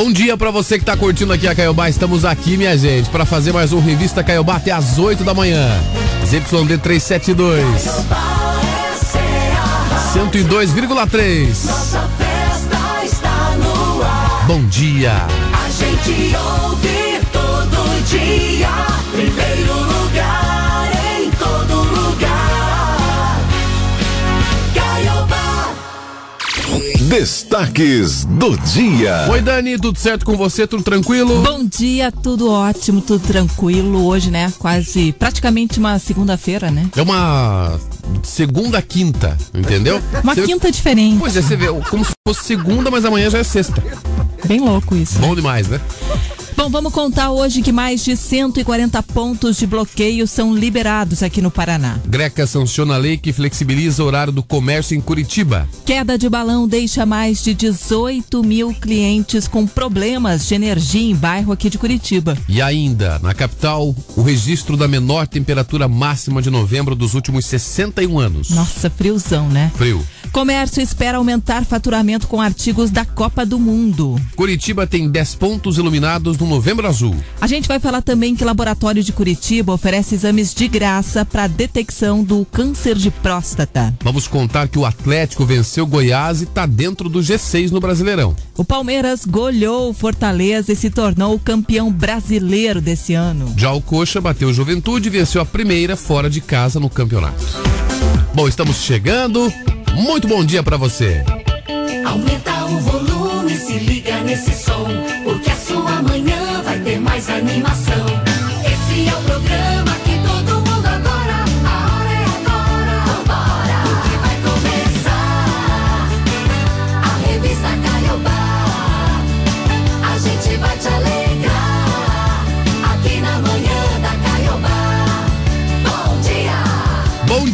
Bom dia para você que tá curtindo aqui a Caiobá. Estamos aqui, minha gente, para fazer mais um Revista Caiobá até às 8 da manhã. ZYD 372. 102,3. Bom dia. A gente ouve Destaques do dia. Oi, Dani, tudo certo com você? Tudo tranquilo? Bom dia, tudo ótimo, tudo tranquilo. Hoje, né? Quase, praticamente uma segunda-feira, né? É uma segunda quinta, entendeu? Uma Você- quinta diferente. Pois é, você vê, como se fosse segunda, mas amanhã já é sexta. Bem louco isso. Bom demais, né? Bom, vamos contar hoje que mais de 140 pontos de bloqueio são liberados aqui no Paraná. Greca sanciona a lei que flexibiliza o horário do comércio em Curitiba. Queda de balão deixa mais de 18 mil clientes com problemas de energia em bairro aqui de Curitiba. E ainda, na capital, o registro da menor temperatura máxima de novembro dos últimos 61 anos. Nossa, friozão, né? Frio. Comércio espera aumentar faturamento com artigos da Copa do Mundo. Curitiba tem 10 pontos iluminados no Novembro Azul. A gente vai falar também que o Laboratório de Curitiba oferece exames de graça para detecção do câncer de próstata. Vamos contar que o Atlético venceu Goiás e está dentro do G6 no Brasileirão. O Palmeiras goleou o Fortaleza e se tornou o campeão brasileiro desse ano. Já o Coxa bateu Juventude e venceu a primeira fora de casa no campeonato. Bom, estamos chegando. Muito bom dia para você. Aumenta o volume, se liga nesse som, porque a sua manhã vai ter mais animação.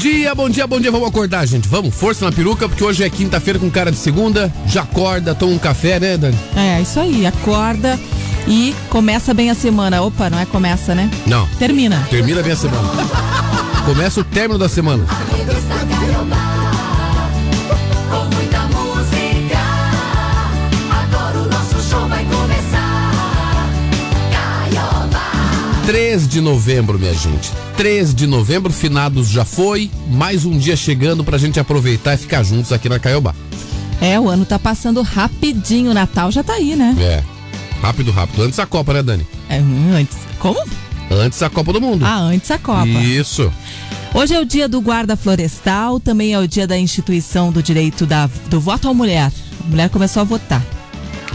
Dia. Bom dia, bom dia, bom dia. Vamos acordar, gente. Vamos, força na peruca, porque hoje é quinta-feira com cara de segunda. Já acorda, toma um café, né, Dani? É, isso aí, acorda e começa bem a semana. Opa, não é começa, né? Não. Termina. Termina bem a semana. Começa o término da semana. 3 de novembro, minha gente. 3 de novembro, finados já foi. Mais um dia chegando pra gente aproveitar e ficar juntos aqui na Caiobá. É, o ano tá passando rapidinho, o Natal já tá aí, né? É. Rápido, rápido. Antes da Copa, né, Dani? É, antes. Como? Antes da Copa do Mundo. Ah, antes a Copa. Isso. Hoje é o dia do guarda florestal, também é o dia da instituição do direito da, do voto à mulher. A mulher começou a votar.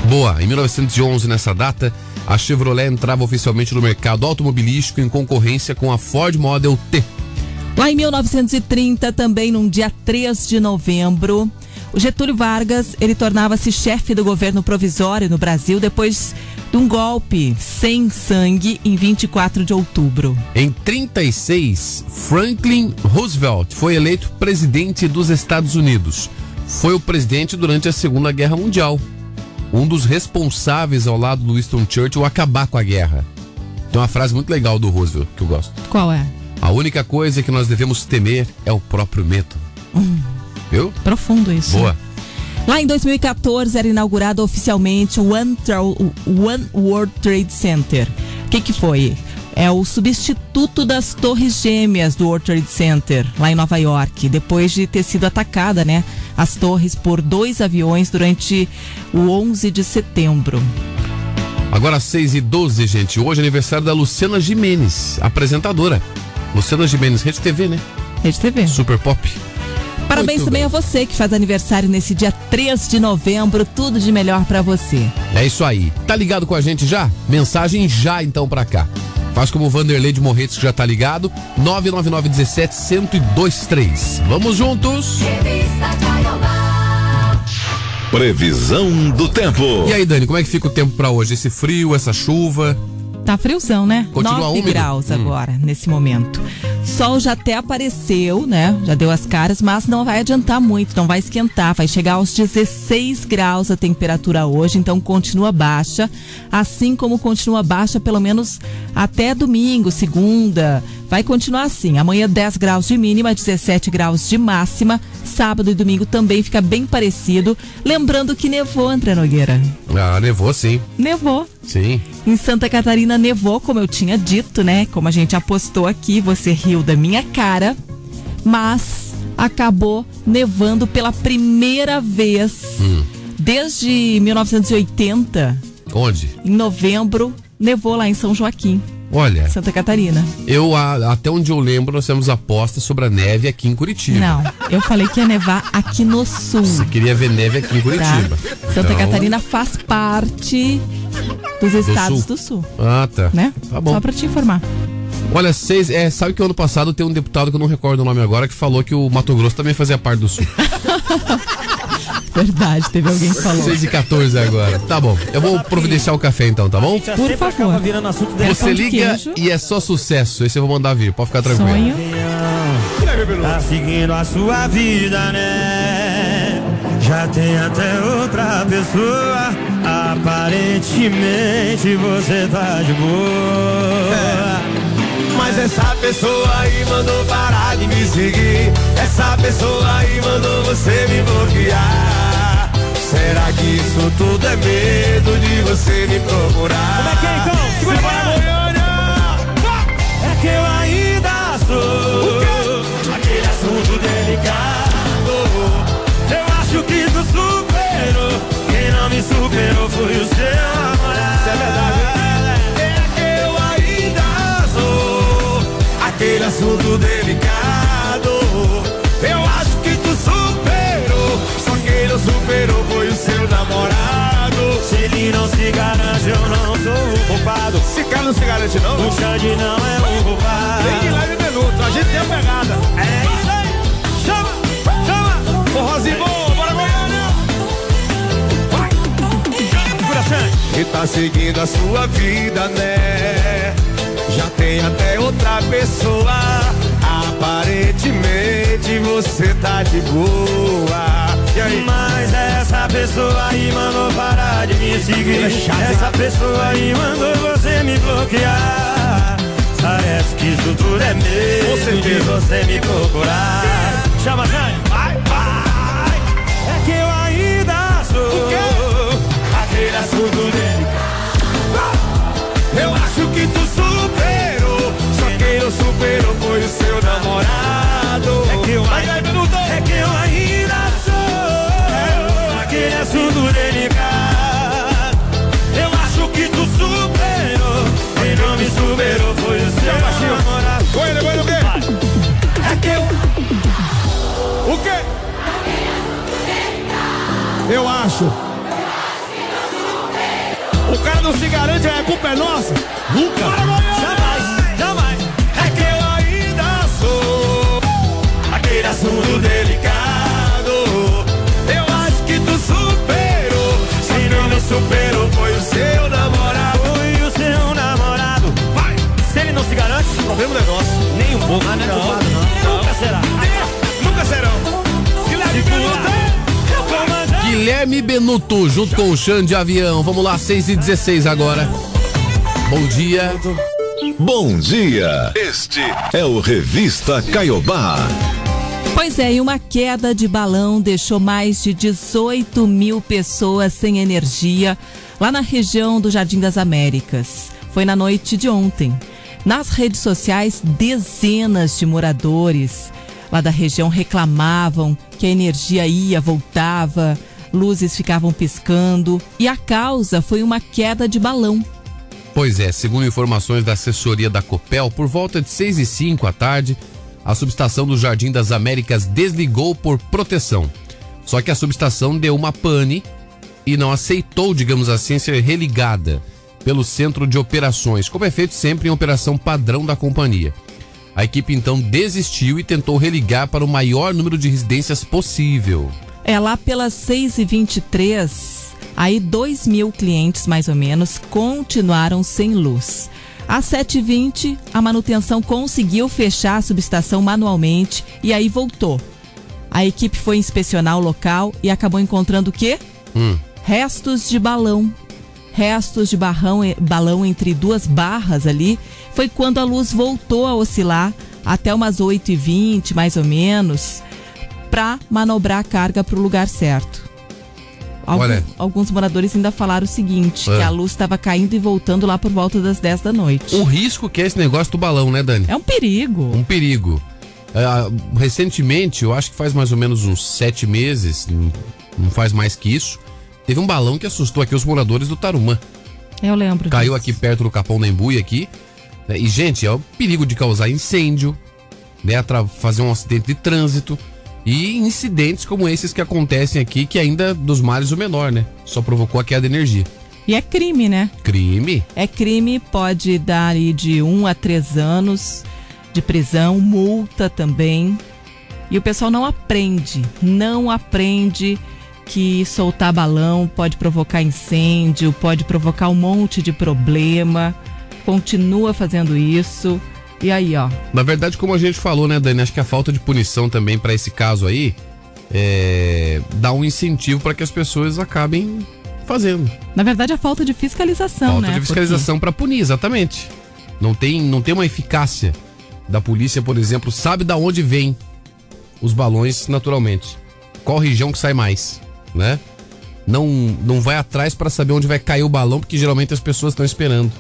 Boa, em 1911, nessa data, a Chevrolet entrava oficialmente no mercado automobilístico em concorrência com a Ford Model T. Lá em 1930, também num dia 3 de novembro, o Getúlio Vargas, ele tornava-se chefe do governo provisório no Brasil depois de um golpe sem sangue em 24 de outubro. Em 36, Franklin Roosevelt foi eleito presidente dos Estados Unidos. Foi o presidente durante a Segunda Guerra Mundial. Um dos responsáveis ao lado do Winston Churchill acabar com a guerra. Tem uma frase muito legal do Roosevelt que eu gosto. Qual é? A única coisa que nós devemos temer é o próprio medo. Viu? Profundo isso. Boa. Lá em 2014 era inaugurado oficialmente o One, One World Trade Center. O que, que foi? É o substituto das torres gêmeas do World Trade Center, lá em Nova York, depois de ter sido atacada, né? As torres por dois aviões durante o 11 de setembro. Agora 6 e 12, gente. Hoje é aniversário da Luciana Jimenez, apresentadora. Luciana Jimenez, Rede TV, né? Rede TV. Super Pop. Parabéns Muito também bem. a você que faz aniversário nesse dia 3 de novembro. Tudo de melhor pra você. É isso aí. Tá ligado com a gente já? Mensagem já então pra cá. Faz como o Vanderlei de Morretes que já tá ligado. 99917 1023. Vamos juntos. Previsão do tempo. E aí, Dani, como é que fica o tempo pra hoje? Esse frio, essa chuva? Tá friozão, né? Continua 9 úmido? graus Hum. agora, nesse momento. Sol já até apareceu, né? Já deu as caras, mas não vai adiantar muito, não vai esquentar. Vai chegar aos 16 graus a temperatura hoje, então continua baixa. Assim como continua baixa, pelo menos até domingo, segunda. Vai continuar assim. Amanhã 10 graus de mínima, 17 graus de máxima. Sábado e domingo também fica bem parecido. Lembrando que nevou, André Nogueira. Ah, nevou sim. Nevou. Sim. Em Santa Catarina nevou, como eu tinha dito, né? Como a gente apostou aqui, você riu da minha cara. Mas acabou nevando pela primeira vez desde 1980, Onde? em novembro, nevou lá em São Joaquim, Olha, Santa Catarina. eu a- até onde eu lembro, nós temos aposta sobre a neve aqui em Curitiba. Não, eu falei que ia nevar aqui no sul. Você queria ver neve aqui em Tá? Curitiba. Santa Então- Catarina faz parte dos estados do sul, Ah, tá. né? Tá bom. Só pra te informar. Olha, seis, é, sabe que ano passado tem um deputado que eu não recordo o nome agora que falou que o Mato Grosso também fazia parte do sul. Verdade, teve alguém que falou. 6 e 14 agora. Tá bom. Eu vou providenciar o café então, tá bom? Por favor. Você liga e é só sucesso. Esse eu vou mandar vir, pode ficar tranquilo. Sonho. Tá seguindo a sua vida, né? Já tem até outra pessoa. Aparentemente você tá de boa. Mas essa pessoa aí mandou parar de me seguir. Essa pessoa aí mandou você me bloquear. Será que isso tudo é medo de você me procurar? Como é que é então? Segura É que eu ainda sou aquele assunto delicado. Eu acho que tu superou. Quem não me superou foi o seu namorado. Isso é verdade. É que eu ainda sou aquele assunto delicado. Eu acho que tu superou. Só não superou namorado. Se ele não se garante, eu não sou o culpado. Esse cara não se garante, não? O Xande não é o culpado. Vem de leve minuto, a gente tem a pegada. É isso aí. Chama, chama. Forrozinho bom, bora Goiânia! Segura, Xande. E tá seguindo a sua vida, né? Já tem até outra pessoa. Aparentemente você tá de boa. Mas essa pessoa aí mandou parar de me seguir. Essa pessoa aí mandou você me bloquear. Parece que isso tudo é Com medo de você me procurar. Chama, Jane. Vai, vai. É que eu ainda sou aquele assunto dele. Eu acho que tu superou. Só quem não superou foi o seu namorado. É que eu ainda, é que eu ainda assunto delicado. Eu acho que tu superou. Quem não me superou foi o seu baixinho. namorado. Goiânia, Goiânia, o quê? É que eu O quê? Eu acho. O cara não se garante, a culpa é nossa? Nunca. jamais, jamais. É que eu ainda sou aquele assunto delicado. Superou, foi o seu namorado. Foi o seu namorado. Vai. Se ele não se garante, O problema é nosso. nem um pouco. Não, não é culpado, não. Nunca será. Nunca serão. Guilherme Benuto. Comandante. Guilherme Benuto, junto com o Xande de Avião. Vamos lá, 6 e 16 agora. Bom dia. Bom dia. Este é o Revista Caiobá. Pois é, e uma queda de balão deixou mais de 18 mil pessoas sem energia lá na região do Jardim das Américas. Foi na noite de ontem. Nas redes sociais, dezenas de moradores lá da região reclamavam que a energia ia, voltava, luzes ficavam piscando e a causa foi uma queda de balão. Pois é, segundo informações da assessoria da Copel, por volta de 6 e 5 à tarde, a subestação do Jardim das Américas desligou por proteção. Só que a subestação deu uma pane e não aceitou, digamos assim, ser religada pelo centro de operações, como é feito sempre em operação padrão da companhia. A equipe então desistiu e tentou religar para o maior número de residências possível. É lá pelas 6h23, aí 2 mil clientes mais ou menos continuaram sem luz. Às 7h20, a manutenção conseguiu fechar a subestação manualmente e aí voltou. A equipe foi inspecionar o local e acabou encontrando o quê? Hum. Restos de balão. restos de barrão, balão entre duas barras ali, foi quando a luz voltou a oscilar até umas 8h20, mais ou menos, para manobrar a carga para o lugar certo. Alguns, Olha. alguns moradores ainda falaram o seguinte, que a luz estava caindo e voltando lá por volta das 10 da noite. O risco que é esse negócio do balão, né, Dani? É um perigo. Um perigo. É, recentemente, eu acho que faz mais ou menos uns sete meses, não- faz mais que isso, teve um balão que assustou aqui os moradores do Tarumã. Eu lembro Caiu disso. aqui perto do Capão da Embuia aqui. né? E, gente, é o perigo de causar incêndio, né? Fazer um acidente de trânsito. E incidentes como esses que acontecem aqui, que ainda dos males o menor, né? Só provocou a queda de energia. E é crime, né? Crime. É crime, pode dar aí de um a três anos de prisão, multa também. E o pessoal não aprende, não aprende que soltar balão pode provocar incêndio, pode provocar um monte de problema. Continua fazendo isso. E aí, ó, Na verdade, como a gente falou, né, Dani? Acho que a falta de punição também pra esse caso aí é, dá um incentivo para que as pessoas acabem fazendo. na verdade a falta de fiscalização, falta né? de fiscalização pra punir, exatamente. Não tem, não tem uma eficácia da polícia, por exemplo, sabe da onde vem os balões naturalmente. Qual região que sai mais, né? Não, não vai atrás pra saber onde vai cair o balão, porque geralmente as pessoas estão esperando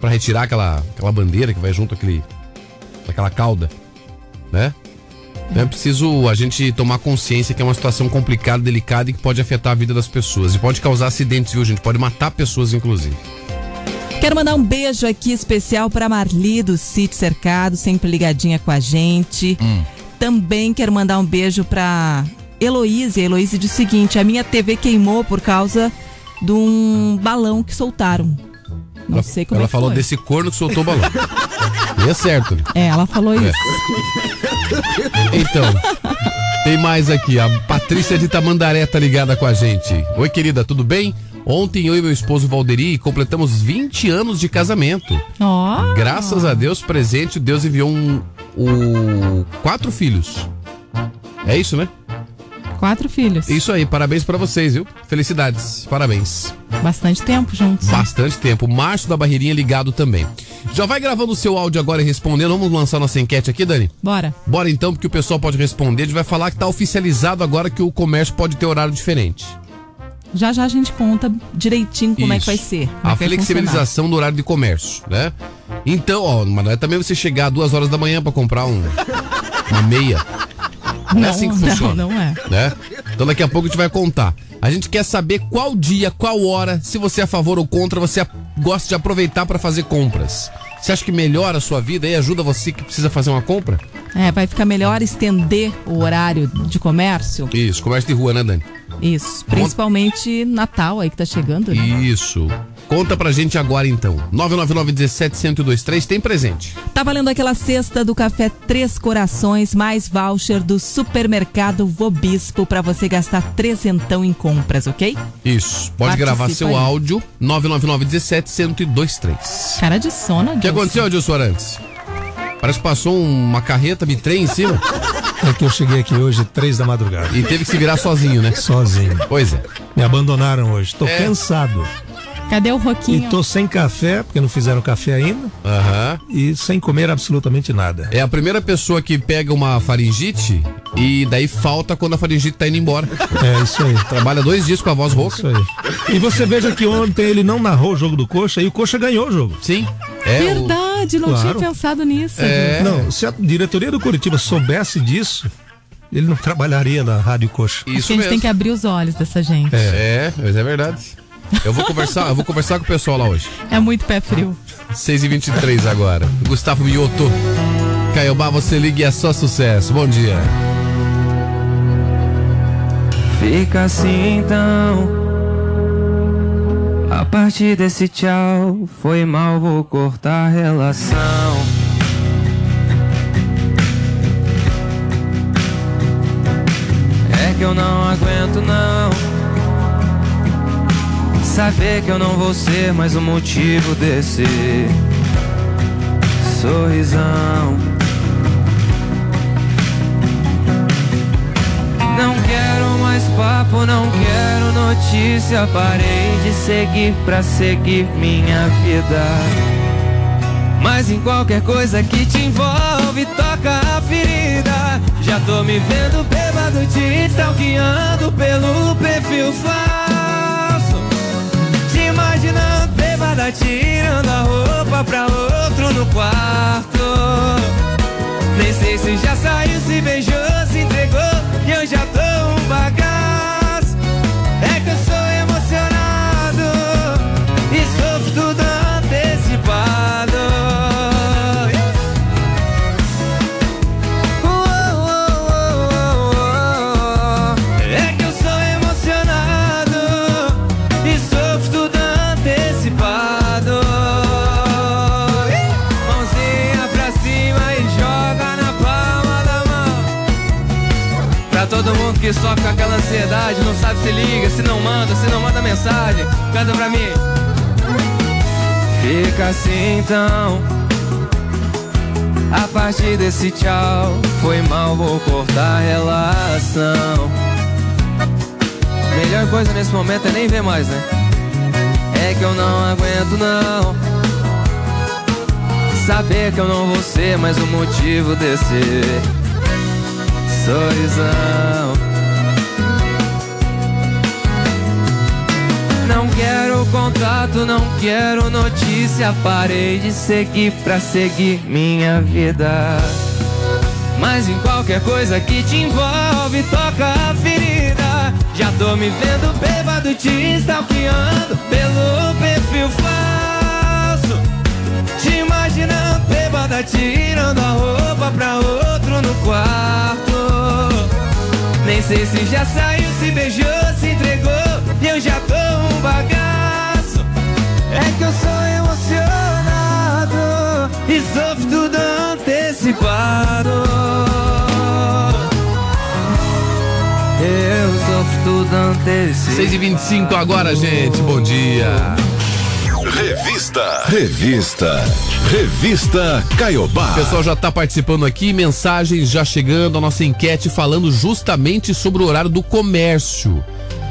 Pra retirar aquela, aquela bandeira que vai junto aquele aquela cauda, né? Então é preciso a gente tomar consciência que é uma situação complicada, delicada e que pode afetar a vida das pessoas e pode causar acidentes, viu, gente? Pode matar pessoas inclusive. Quero mandar um beijo aqui especial para Marli do Sítio Cercado, sempre ligadinha com a gente. Hum. Também quero mandar um beijo para Heloíse. A Heloíse diz o seguinte: a minha TV queimou por causa de um balão que soltaram. Não ela sei como ela é falou foi. desse corno que soltou o balão. e é certo? É, ela falou isso. Então, tem mais aqui. A Patrícia de Tamandaré tá ligada com a gente. Oi, querida, tudo bem? Ontem eu e meu esposo Valderi completamos 20 anos de casamento. Ó, Graças a Deus, presente, Deus enviou um, o- quatro filhos. É isso, né? Quatro filhos. Isso aí, parabéns pra vocês, viu? Felicidades, parabéns. Bastante tempo juntos. Bastante tempo. Márcio da Barreirinha ligado também. Já vai gravando o seu áudio agora e respondendo. Vamos lançar nossa enquete aqui, Dani? Bora. Bora então, porque o pessoal pode responder. A gente vai falar que tá oficializado agora que o comércio pode ter horário diferente. Já já a gente conta direitinho como é que Isso. vai ser. A é vai flexibilização do horário de comércio, né? Então, ó, mas não é também você chegar duas horas da manhã pra comprar um, uma meia. Não, é assim que não, funciona. não é. Né? Então daqui a pouco a gente vai contar. A gente quer saber qual dia, qual hora, se você é a favor ou contra, você gosta de aproveitar pra fazer compras. Você acha que melhora a sua vida e ajuda você que precisa fazer uma compra? É, vai ficar melhor estender o horário de comércio. Isso, comércio de rua, né, Dani? Isso. Principalmente Natal aí que tá chegando, né? Isso. Conta pra gente agora então. 999-17-1023 tem presente. Tá valendo aquela cesta do café Três Corações, mais voucher do supermercado Vobispo pra você gastar trezentão em compras, ok? Isso. Pode Participa gravar seu aí. áudio. 999-17-1023. Cara de sono, O que aconteceu, Adilson Arantes? Parece que passou uma carreta bitrem em cima É que eu cheguei aqui hoje, três da madrugada. e teve que se virar sozinho, né? Sozinho. Pois é. Me abandonaram hoje. Tô É. cansado. Cadê o E Roquinho? tô sem café, porque não fizeram café ainda. Aham. E sem comer absolutamente nada. É a primeira pessoa que pega uma faringite e daí falta quando a faringite tá indo embora. É isso aí. Trabalha dois dias com a voz rouca. Isso aí. E você veja que ontem ele não narrou o jogo do Coxa e o Coxa ganhou o jogo. Sim. É o... Verdade, não Claro. tinha pensado nisso. É. Não, se a diretoria do Curitiba soubesse disso, ele não trabalharia na Rádio Coxa. Acho Isso que a gente mesmo. tem que abrir os olhos dessa gente. É, É, mas é verdade. Eu vou conversar, eu vou conversar com o pessoal lá hoje. muito pé frio. 6 e 23 agora. Gustavo Mioto. Caiobá, você liga e é só sucesso. Bom dia. Fica assim então. A partir desse tchau, foi mal, vou cortar a relação. É que eu não aguento não. Saber que eu não vou ser mais o motivo desse sorrisão. Não quero mais papo, não quero notícia. Parei de seguir pra seguir minha vida. Mas em qualquer coisa que te envolve, toca a ferida. Já tô me vendo bêbado, te stalkeando pelo perfil falso. Imaginando bêbada, tirando a roupa pra outro no quarto. Nem sei se já saiu, se beijou, se entregou E eu já tô um bagaço que sofre com aquela ansiedade, não sabe se liga, se não manda, se não manda mensagem, canta pra mim. Fica assim então. A partir desse tchau, foi mal, vou cortar a relação. Melhor coisa nesse momento é nem ver mais, né? É que eu não aguento não. Saber que eu não vou ser mais o motivo desse sorrisão. Não quero contato, não quero notícia. Parei de seguir pra seguir minha vida. Mas em qualquer coisa que te envolve, toca a ferida. Já tô me vendo bêbado, te stalkeando pelo perfil falso. Te imaginando bêbada, tirando a roupa pra outro no quarto. Nem sei se já saiu, se beijou, se entregou. E eu já tô um bagaço. É que eu sou emocionado e sofro tudo antecipado. Eu sofro tudo antecipado. 6 e 25 agora, gente. Bom dia. Revista. Revista. Revista Caiobá. O pessoal já tá participando aqui, mensagens já chegando, a nossa enquete falando justamente sobre o horário do comércio.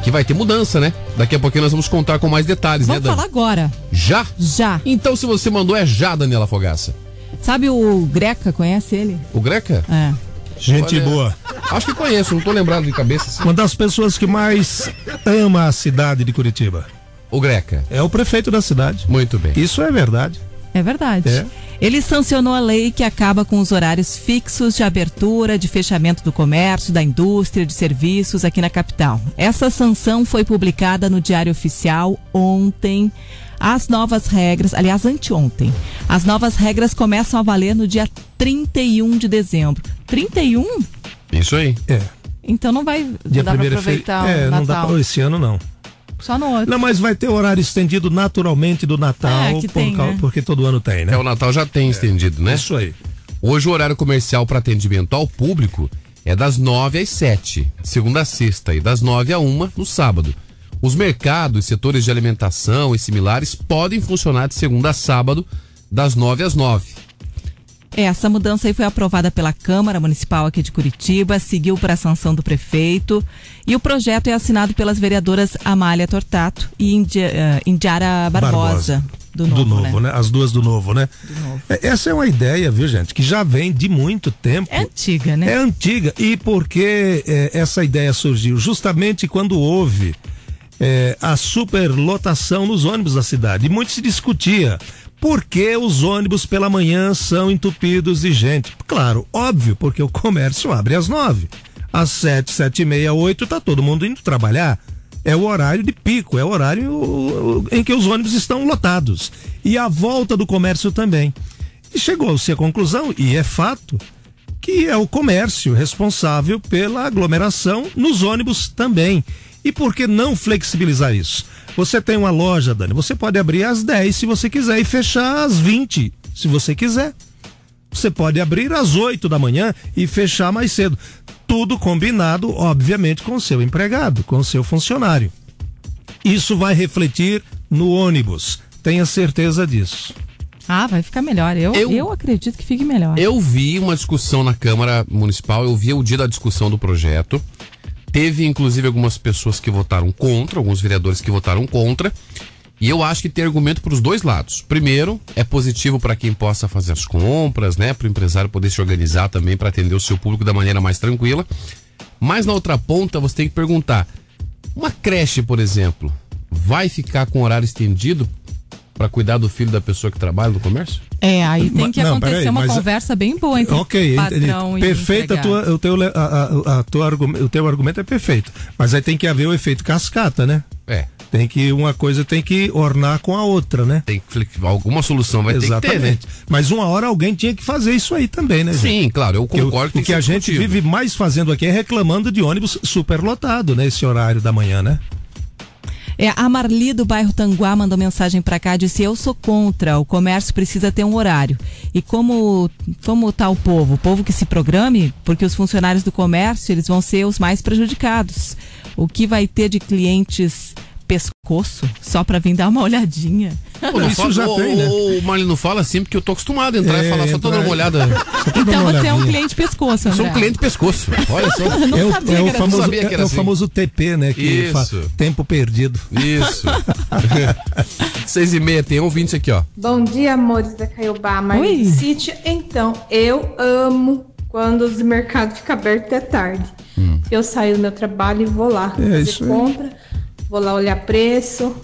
Que vai ter mudança, né? Daqui a pouquinho nós vamos contar com mais detalhes, Vamos né, falar agora. Já? Já. Então, se você mandou, é já, Daniela Fogaça. Sabe o Greca, conhece ele? O Greca? É. Gente Olha, boa. Acho que conheço, não tô lembrado de cabeça. assim. Uma das pessoas que mais ama a cidade de Curitiba. O Greca. É o prefeito da cidade. Muito bem. Isso é verdade. É verdade. É. Ele sancionou a lei que acaba com os horários fixos de abertura, de fechamento do comércio, da indústria, de serviços aqui na capital. Essa sanção foi publicada no Diário Oficial ontem. As novas regras, aliás, anteontem. As novas regras começam a valer no dia 31 de dezembro. 31? Isso aí. É. Então não vai Dia dar pra primeiro aproveitar é, o não dá Natal. pra, esse ano não. Só no outro. Não, mas vai ter horário estendido naturalmente do Natal, É, por tem, né? porque todo ano tem, né? É, o Natal já tem estendido, né? Isso aí. Hoje o horário comercial para atendimento ao público é das 9 às 7, de segunda a sexta, e das 9 a 1 no sábado. Os mercados, setores de alimentação e similares podem funcionar de segunda a sábado, das 9 às 9. É, Essa mudança aí foi aprovada pela Câmara Municipal aqui de Curitiba, seguiu para a sanção do prefeito e o projeto é assinado pelas vereadoras Amália Tortato e Indi, eh, Indiara Barbosa, do Novo, né? As duas do novo, né? É, Essa é uma ideia, viu, gente, que já vem de muito tempo. É antiga, né? É antiga. E porque é, essa ideia surgiu justamente quando houve é, a superlotação nos ônibus da cidade. E muito se discutia por que os ônibus pela manhã são entupidos de gente. Claro, óbvio, porque o comércio abre às nove. Às sete, sete e meia, oito, tá todo mundo indo trabalhar. É o horário de pico, é o horário em que os ônibus estão lotados. E a volta do comércio também. E chegou-se à conclusão, e é fato, que é o comércio responsável pela aglomeração nos ônibus também. E por que não flexibilizar isso? Você tem uma loja, Dani, você pode abrir às 10 se você quiser e fechar às 20 se você quiser. Você pode abrir às 8 da manhã e fechar mais cedo. Tudo combinado, obviamente, com o seu empregado, com o seu funcionário. Isso vai refletir no ônibus. Tenha certeza disso. Ah, vai ficar melhor. Eu, Eu- eu... acredito que fique melhor. Eu vi uma discussão na Câmara Municipal, eu vi o dia da discussão do projeto. Teve inclusive algumas pessoas que votaram contra, alguns vereadores que votaram contra. E eu acho que tem argumento para os dois lados. Primeiro, é positivo para quem possa fazer as compras, né? Para o empresário poder se organizar também para atender o seu público da maneira mais tranquila. Mas na outra ponta, você tem que perguntar: uma creche, por exemplo, vai ficar com horário estendido para cuidar do filho da pessoa que trabalha no comércio? É, aí tem que não, acontecer peraí, uma mas- conversa bem boa entre Ok, patrão entendi. e perfeito, a tua, o, teu, a, a, a tua argumento, o teu argumento é perfeito. Mas aí tem que haver o efeito cascata, né? É. Tem que, uma coisa tem que ornar com a outra, né? Tem que alguma solução vai ter que ter, né? Mas uma hora alguém tinha que fazer isso aí também, né, gente? Sim, claro, eu o- concordo o tem que a gente vive mais fazendo aqui é reclamando de ônibus superlotado, né? Esse horário da manhã, né? É, a Marli do bairro Tanguá mandou mensagem pra cá, disse: Eu sou contra, o comércio precisa ter um horário. E como, como tá o povo? O povo que se programe, porque os funcionários do comércio eles vão ser os mais prejudicados. O que vai ter de clientes pescoço só pra vir dar uma olhadinha? Pô, não Isso fala, já ô, tem, né? não fala assim, porque eu tô acostumado a entrar É, e falar só dando uma olhada. Então uma você é um cliente pescoço, Eu André. sou um cliente pescoço. Olha só. Não é o, sabia é que o era famoso, sabia que é, era é o assim. famoso TP, né? Que Isso. fa- tempo perdido. Isso. Seis e meia, tem um ouvinte aqui, ó. Bom dia, amores da Caiobá, Marlene Oi. City. Então, eu amo quando os mercados ficam abertos até tarde. Eu saio do meu trabalho e vou lá É, fazer isso aí. Vou lá olhar preço,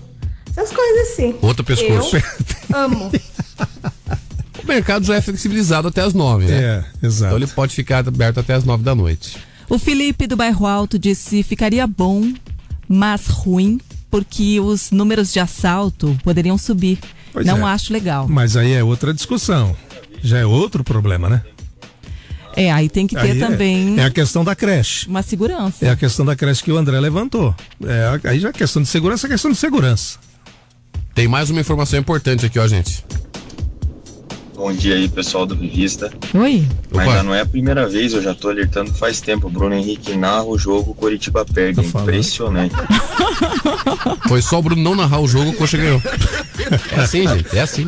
essas coisas assim. Outro pescoço. Eu amo. O mercado já é flexibilizado até as nove, né? É, exato. Então ele pode ficar aberto até as nove da noite. O Felipe do bairro Alto disse: ficaria bom, mas ruim, porque os números de assalto poderiam subir. Pois Não é. acho legal. Mas aí é outra discussão. Já é outro problema, né? É, aí tem que ter Aí é- também É, a questão da creche. uma segurança. É a questão da creche que o André levantou. É, aí já é questão de segurança, é questão de segurança. Tem mais uma informação importante aqui, ó, gente. Bom dia aí, pessoal do Revista. Oi? Mas Opa. já não é a primeira vez, eu já tô alertando faz tempo. O Bruno Henrique narra o jogo, Coritiba perde. Falando. Impressionante. Foi só o Bruno não narrar o jogo, o Coxa ganhou. É assim, gente, é assim.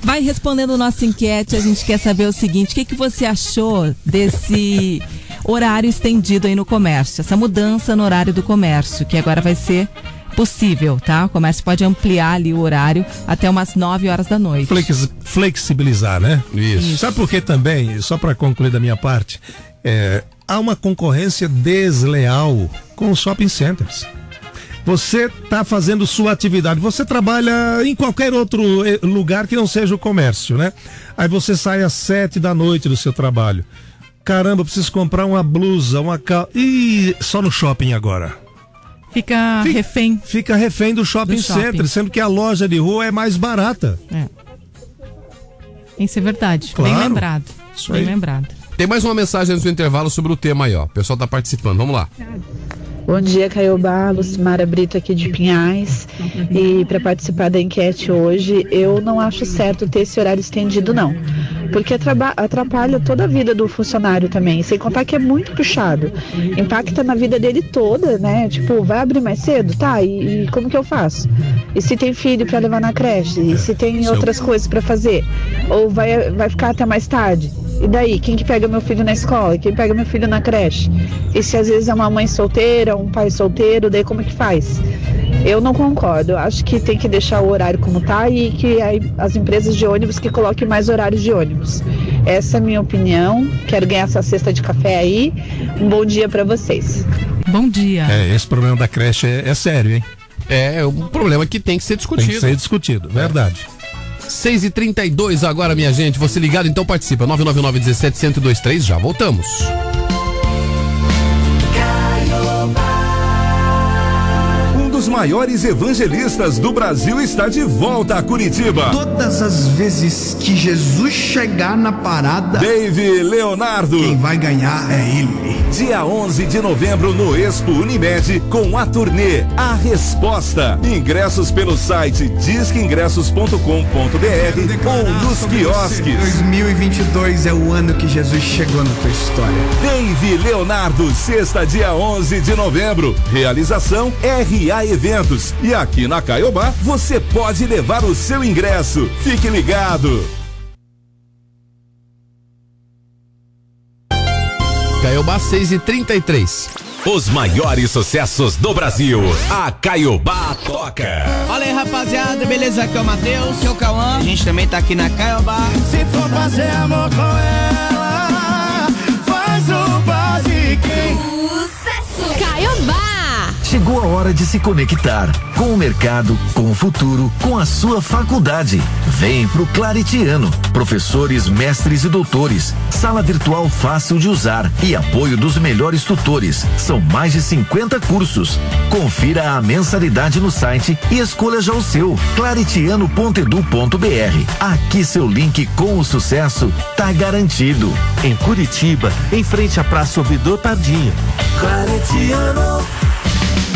Vai respondendo nossa enquete, a gente quer saber o seguinte: o que, que você achou desse horário estendido aí no comércio? Essa mudança no horário do comércio, que agora vai ser possível, tá? O comércio pode ampliar ali o horário até umas 9 horas da noite. Flex- flexibilizar, né? Isso. Sabe por que também, só para concluir da minha parte, é, há uma concorrência desleal com os shopping centers. Você está fazendo sua atividade, você trabalha em qualquer outro eh, lugar que não seja o comércio, né? Aí você sai às sete da noite do seu trabalho. Caramba, preciso comprar uma blusa, uma calça. Ih, só no shopping agora. Fica Fica- refém. Fica refém do shopping, Do shopping. center, sendo que a loja de rua é mais barata. É. Isso é verdade. Claro. Bem lembrado. Isso Bem aí. lembrado. Tem mais uma mensagem antes do intervalo sobre o tema aí, ó. O pessoal tá participando. Vamos lá. Bom dia, Caiobá, Lucimara Brito aqui de Pinhais. E para participar da enquete hoje, eu não acho certo ter esse horário estendido, não. Porque atrapalha toda a vida do funcionário também. Sem contar que é muito puxado. Impacta na vida dele toda, né? Tipo, vai abrir mais cedo? Tá, e, e como que eu faço? E se tem filho para levar na creche? E se tem outras coisas para fazer? Ou vai, vai ficar até mais tarde? E daí, quem que pega meu filho na escola? Quem pega meu filho na creche? E se às vezes é uma mãe solteira, um pai solteiro, daí como que faz? Eu não concordo. Acho que tem que deixar o horário como tá e que aí as empresas de ônibus que coloquem mais horários de ônibus. Essa é a minha opinião. Quero ganhar essa cesta de café aí. Um bom dia para vocês. Bom dia. É, esse problema da creche é, é sério, hein? É um problema que tem que ser Tem discutido. que ser discutido, verdade. 6 e 32 agora, minha gente. Você ligado, então participa. 999 17 1023 já voltamos. Dos maiores evangelistas do Brasil está de volta a Curitiba. Todas as vezes que Jesus chegar na parada, Dave Leonardo. quem vai ganhar é ele. Dia 11 de novembro no Expo Unimed com a turnê A Resposta. Ingressos pelo site disqueingressos.com.br ou nos quiosques. 2022 é o ano que Jesus chegou na tua história. Dave Leonardo, sexta, dia 11 de novembro. Realização RA Eventos. E aqui na Caiobá você pode levar o seu ingresso. Fique ligado. Caiobá 6 e 33 Os maiores sucessos do Brasil. A Caiobá toca. Olha aí, rapaziada, beleza? Aqui é o Matheus, seu Cauã. A gente também tá aqui na Caiobá. Se for fazer amor com ela, Chegou a hora de se conectar com o mercado, com o futuro, com a sua faculdade. Vem pro Claritiano. Professores, mestres e doutores. Sala virtual fácil de usar e apoio dos melhores tutores. São mais de 50 cursos. Confira a mensalidade no site e escolha já o seu. claritiano.edu.br. Aqui seu link com o sucesso tá garantido. Em Curitiba, em frente à Praça Ouvidor Pardinho. Claretiano. Thank you.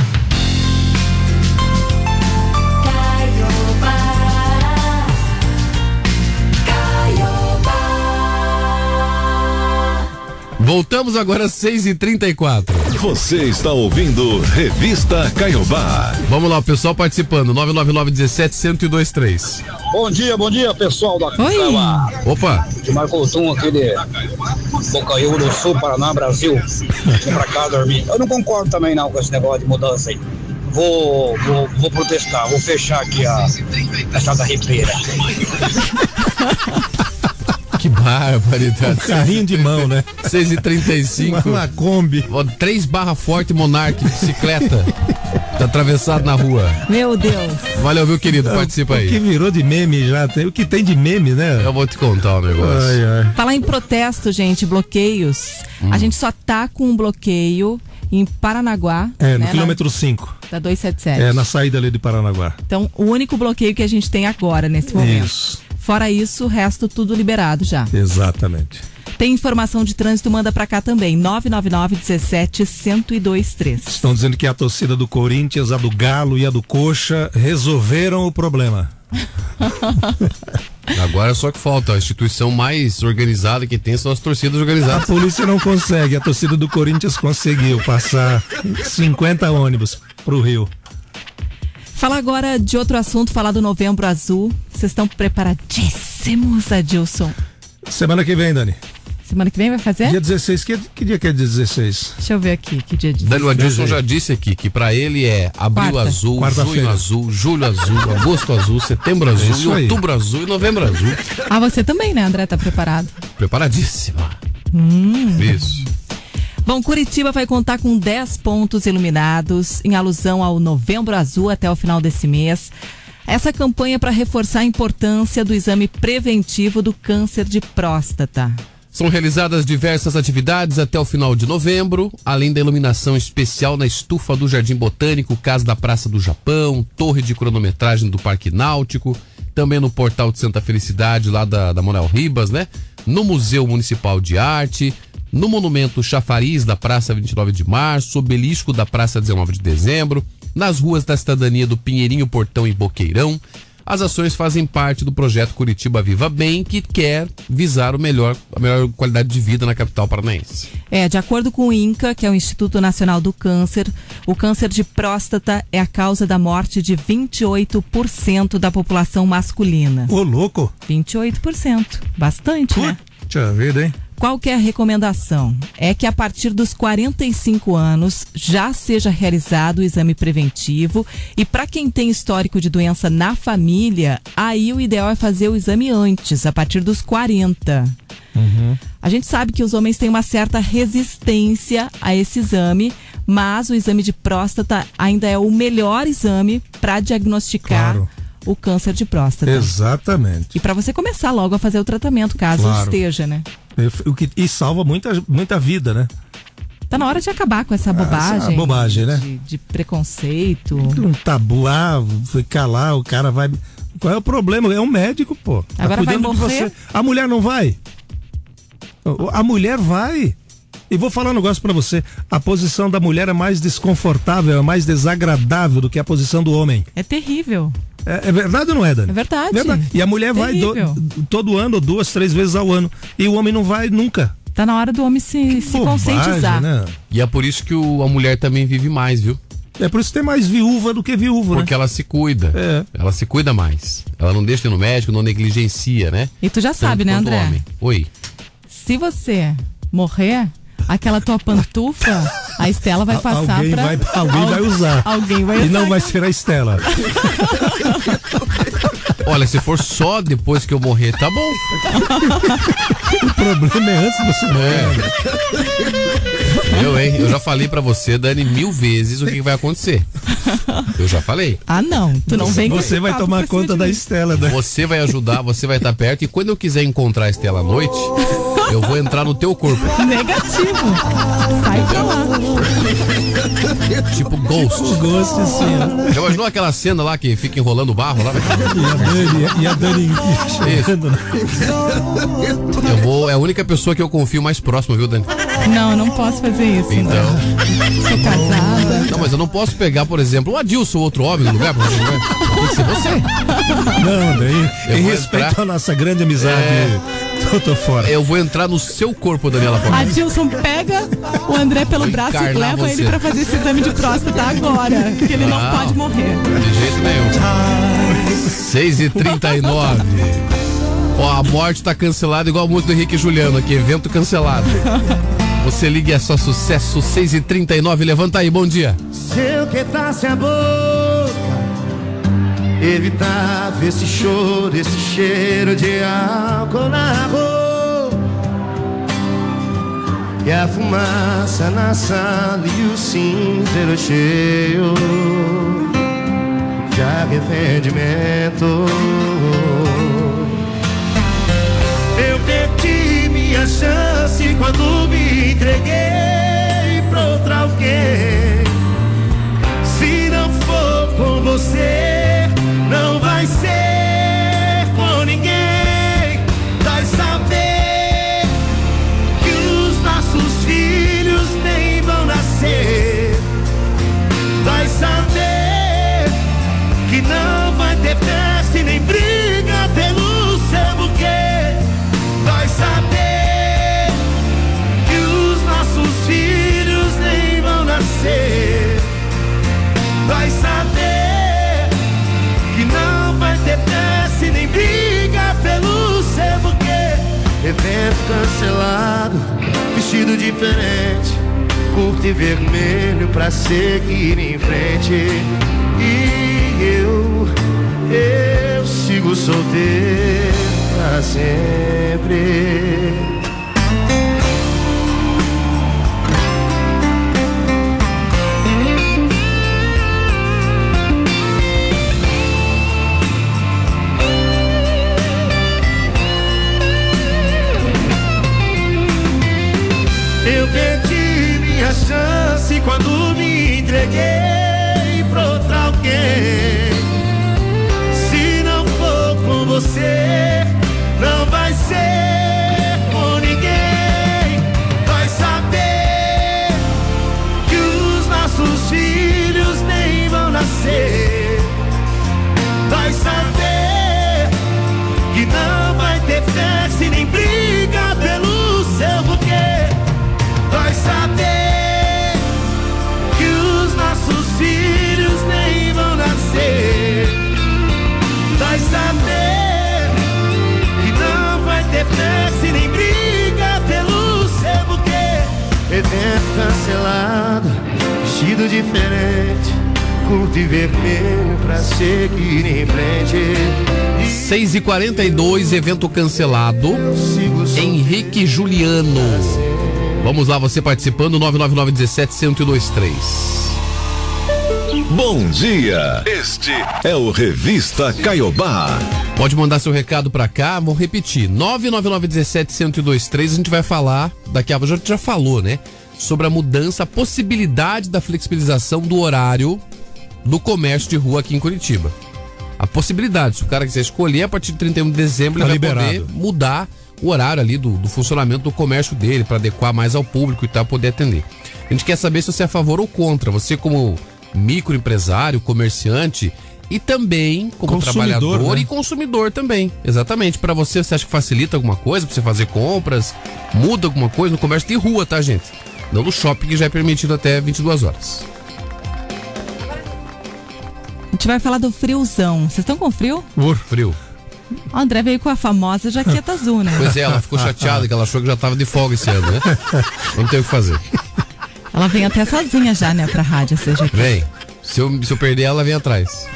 Voltamos agora às 6h34. Você está ouvindo Revista Caiobá. Vamos lá, o pessoal participando. 999 17 1023. Bom dia, bom dia, pessoal da Oi. Caiobá. Opa. De Marco Tum, aqui de Bocaiúva do Sul, Paraná, Brasil. Vim pra cá dormir. Eu não concordo também não com esse negócio de mudança aí. Vou, vou, vou protestar, vou fechar aqui a, a estrada ribeira. Que barbaridade. Um carrinho de mão, né? 6h35. Uma- uma Kombi. Três barra forte Monark, bicicleta. tá atravessado na rua. Meu Deus. Valeu, meu querido, participa O que aí. virou de meme já, tem, o que tem de meme, né? Eu vou te contar o negócio. Ai, ai. Falar em protesto, gente, bloqueios. Hum. A gente só tá com um bloqueio em Paranaguá. É, no né, quilômetro 5. Na, da 277. É, na saída ali de Paranaguá. Então, o único bloqueio que a gente tem agora, nesse momento. Isso. Fora isso, o resto tudo liberado já. Exatamente. Tem informação de trânsito, manda pra cá também. 999 17 1023. Estão dizendo que a torcida do Corinthians, a do Galo e a do Coxa resolveram o problema. Agora só que falta. A instituição mais organizada que tem são as torcidas A organizadas. polícia não consegue, a torcida do Corinthians conseguiu passar 50 ônibus pro Rio. Fala agora de outro assunto, falar do Novembro Azul. Vocês estão preparadíssimos, Adilson? Semana que vem, Dani. Semana que vem vai fazer? Dia 16, que, que dia que é dia 16? Deixa eu ver aqui, que dia de Daniel Adilson já disse aqui que pra ele é abril Quarta. azul, Quarta-feira. junho azul, julho azul, agosto azul, setembro azul, isso aí. outubro azul e novembro azul. Ah, você também, né, André? Tá preparado? Preparadíssima. Hum. Isso. Bom, Curitiba vai contar com 10 pontos iluminados em alusão ao Novembro Azul até o final desse mês. Essa campanha é para reforçar a importância do exame preventivo do câncer de próstata. São realizadas diversas atividades até o final de novembro, além da iluminação especial na estufa do Jardim Botânico, Casa da Praça do Japão, torre de cronometragem do Parque Náutico, também no Portal de Santa Felicidade, lá da, da Manuel Ribas, né? No Museu Municipal de Arte, no Monumento Chafariz da Praça 29 de Março, Obelisco da Praça 19 de Dezembro, nas ruas da cidadania do Pinheirinho Portão e Boqueirão. As ações fazem parte do projeto Curitiba Viva Bem, que quer visar o melhor, a melhor qualidade de vida na capital paranaense. É, de acordo com o INCA, que é o Instituto Nacional do Câncer, o câncer de próstata é a causa da morte de 28% da população masculina. Ô, louco! 28%. Bastante, né? Puxa vida, hein? Qual que é a recomendação? É que a partir dos 45 anos já seja realizado o exame preventivo e para quem tem histórico de doença na família, aí o ideal é fazer o exame antes, a partir dos 40. A gente sabe que os homens têm uma certa resistência a esse exame, mas o exame de próstata ainda é o melhor exame para diagnosticar Claro. o câncer de próstata. Exatamente. E para você começar logo a fazer o tratamento, caso Claro. esteja, né? O que, e salva muita, muita vida, né? Tá na hora de acabar com essa bobagem. essa bobagem, né? De, de preconceito. Um tabu, ah, ficar lá, o cara vai. Qual é o problema? É um médico, pô. Tá Agora vai cuidando de morrer? A mulher não vai? A mulher vai. E vou falar um negócio pra você. A posição da mulher é mais desconfortável, é mais desagradável do que a posição do homem. É terrível. É, é verdade ou não é, Dani? É verdade. E a mulher vai do- todo ano, duas, três vezes ao ano. E o homem não vai nunca. Tá na hora do homem se, se conscientizar. né? E é por isso que o- a mulher também vive mais, viu? É por isso que tem mais viúva do que viúvo, Porque né? ela se cuida. É. Ela se cuida mais. Ela não deixa de ir no médico, não negligencia, né? E tu já Tanto sabe, né, André? homem. Oi. Se você morrer, aquela tua pantufa, A Estela vai passar alguém pra... vai, alguém vai usar. Alguém vai E não usar. vai ser a Estela. Olha, se for só depois que eu morrer, tá bom. O problema é antes de você morrer. Eu, hein? Eu já falei pra você, Dani, mil vezes o que que vai acontecer. Eu já falei. Ah, não. Tu não vem com Você vai tomar conta da. Estela, né? Você vai ajudar, você vai estar perto e quando eu quiser encontrar a Estela à noite, eu vou entrar no teu corpo. Negativo. Sai pra lá. Tipo Ghost. Ghost, sim. Já imaginou aquela cena lá que fica enrolando o barro lá? E a Dani, e a Dani chegando. né? Eu vou, é a única pessoa que eu confio mais próxima, viu, Dani? Não, eu não posso fazer isso. Então. Sou casada. Não, mas eu não posso pegar, por exemplo, o Adilson, outro homem no lugar. Tem que ser você. Não, André, em, respeito entrar- à nossa grande amizade, É. eu tô fora. Eu vou entrar no seu corpo, Daniela Fox. Adilson pega o André pelo braço e leva você. ele pra fazer esse exame de próstata agora. Que ele não, Não. pode morrer. De jeito nenhum. 6 e 39 Ó, a morte tá cancelada igual a música do Henrique e Juliano aqui, evento cancelado. Você liga é só sucesso, 6 e 39 levanta aí, bom dia. Se eu quebrasse a boca, evitava esse choro, esse cheiro de álcool na rua. E a fumaça na sala e o cinzeiro cheio de arrependimento. Eu perdi minha chance quando me entreguei pra outra alguém. Se não for com você, Evento cancelado, vestido diferente, curto e vermelho pra seguir em frente. E eu, eu sigo solteiro pra sempre. Entreguei pra outra alguém. Se não for com você, não vai ser com ninguém. Vai saber que os nossos filhos nem vão nascer. Vai saber que não vai ter festa e nem briga Evento cancelado, vestido diferente, curto e vermelho pra seguir em frente. 6 e 42 evento cancelado. Henrique Juliano. Vamos lá, você participando, 999 17 1023. Bom dia. Este é o Revista Caiobá. Pode mandar seu recado pra cá, vou repetir. 999 17 1023, a gente vai falar daqui a pouco, a gente já falou, né? Sobre a mudança, a possibilidade da flexibilização do horário do comércio de rua aqui em Curitiba. A possibilidade, se o cara quiser escolher, a partir de 31 de dezembro Tá ele vai liberado. poder mudar o horário ali do, do funcionamento do comércio dele para adequar mais ao público e tal, poder atender. A gente quer saber se você é a favor ou contra. Você como microempresário, comerciante e também como Consumidor, trabalhador né? e consumidor também. Exatamente. Para você, você acha que facilita alguma coisa para você fazer compras? Muda alguma coisa no comércio de rua, tá, gente? Não no shopping que já é permitido até 22 horas. A gente vai falar do friozão. Vocês estão com frio? Frio. O André veio com a famosa jaqueta azul, né? Pois é, ela ficou chateada que ela achou que já tava de folga esse ano, né? Não tem o que fazer. Ela vem até sozinha já, né, pra rádio, seja. Vem. Se eu, se eu perder, ela vem atrás.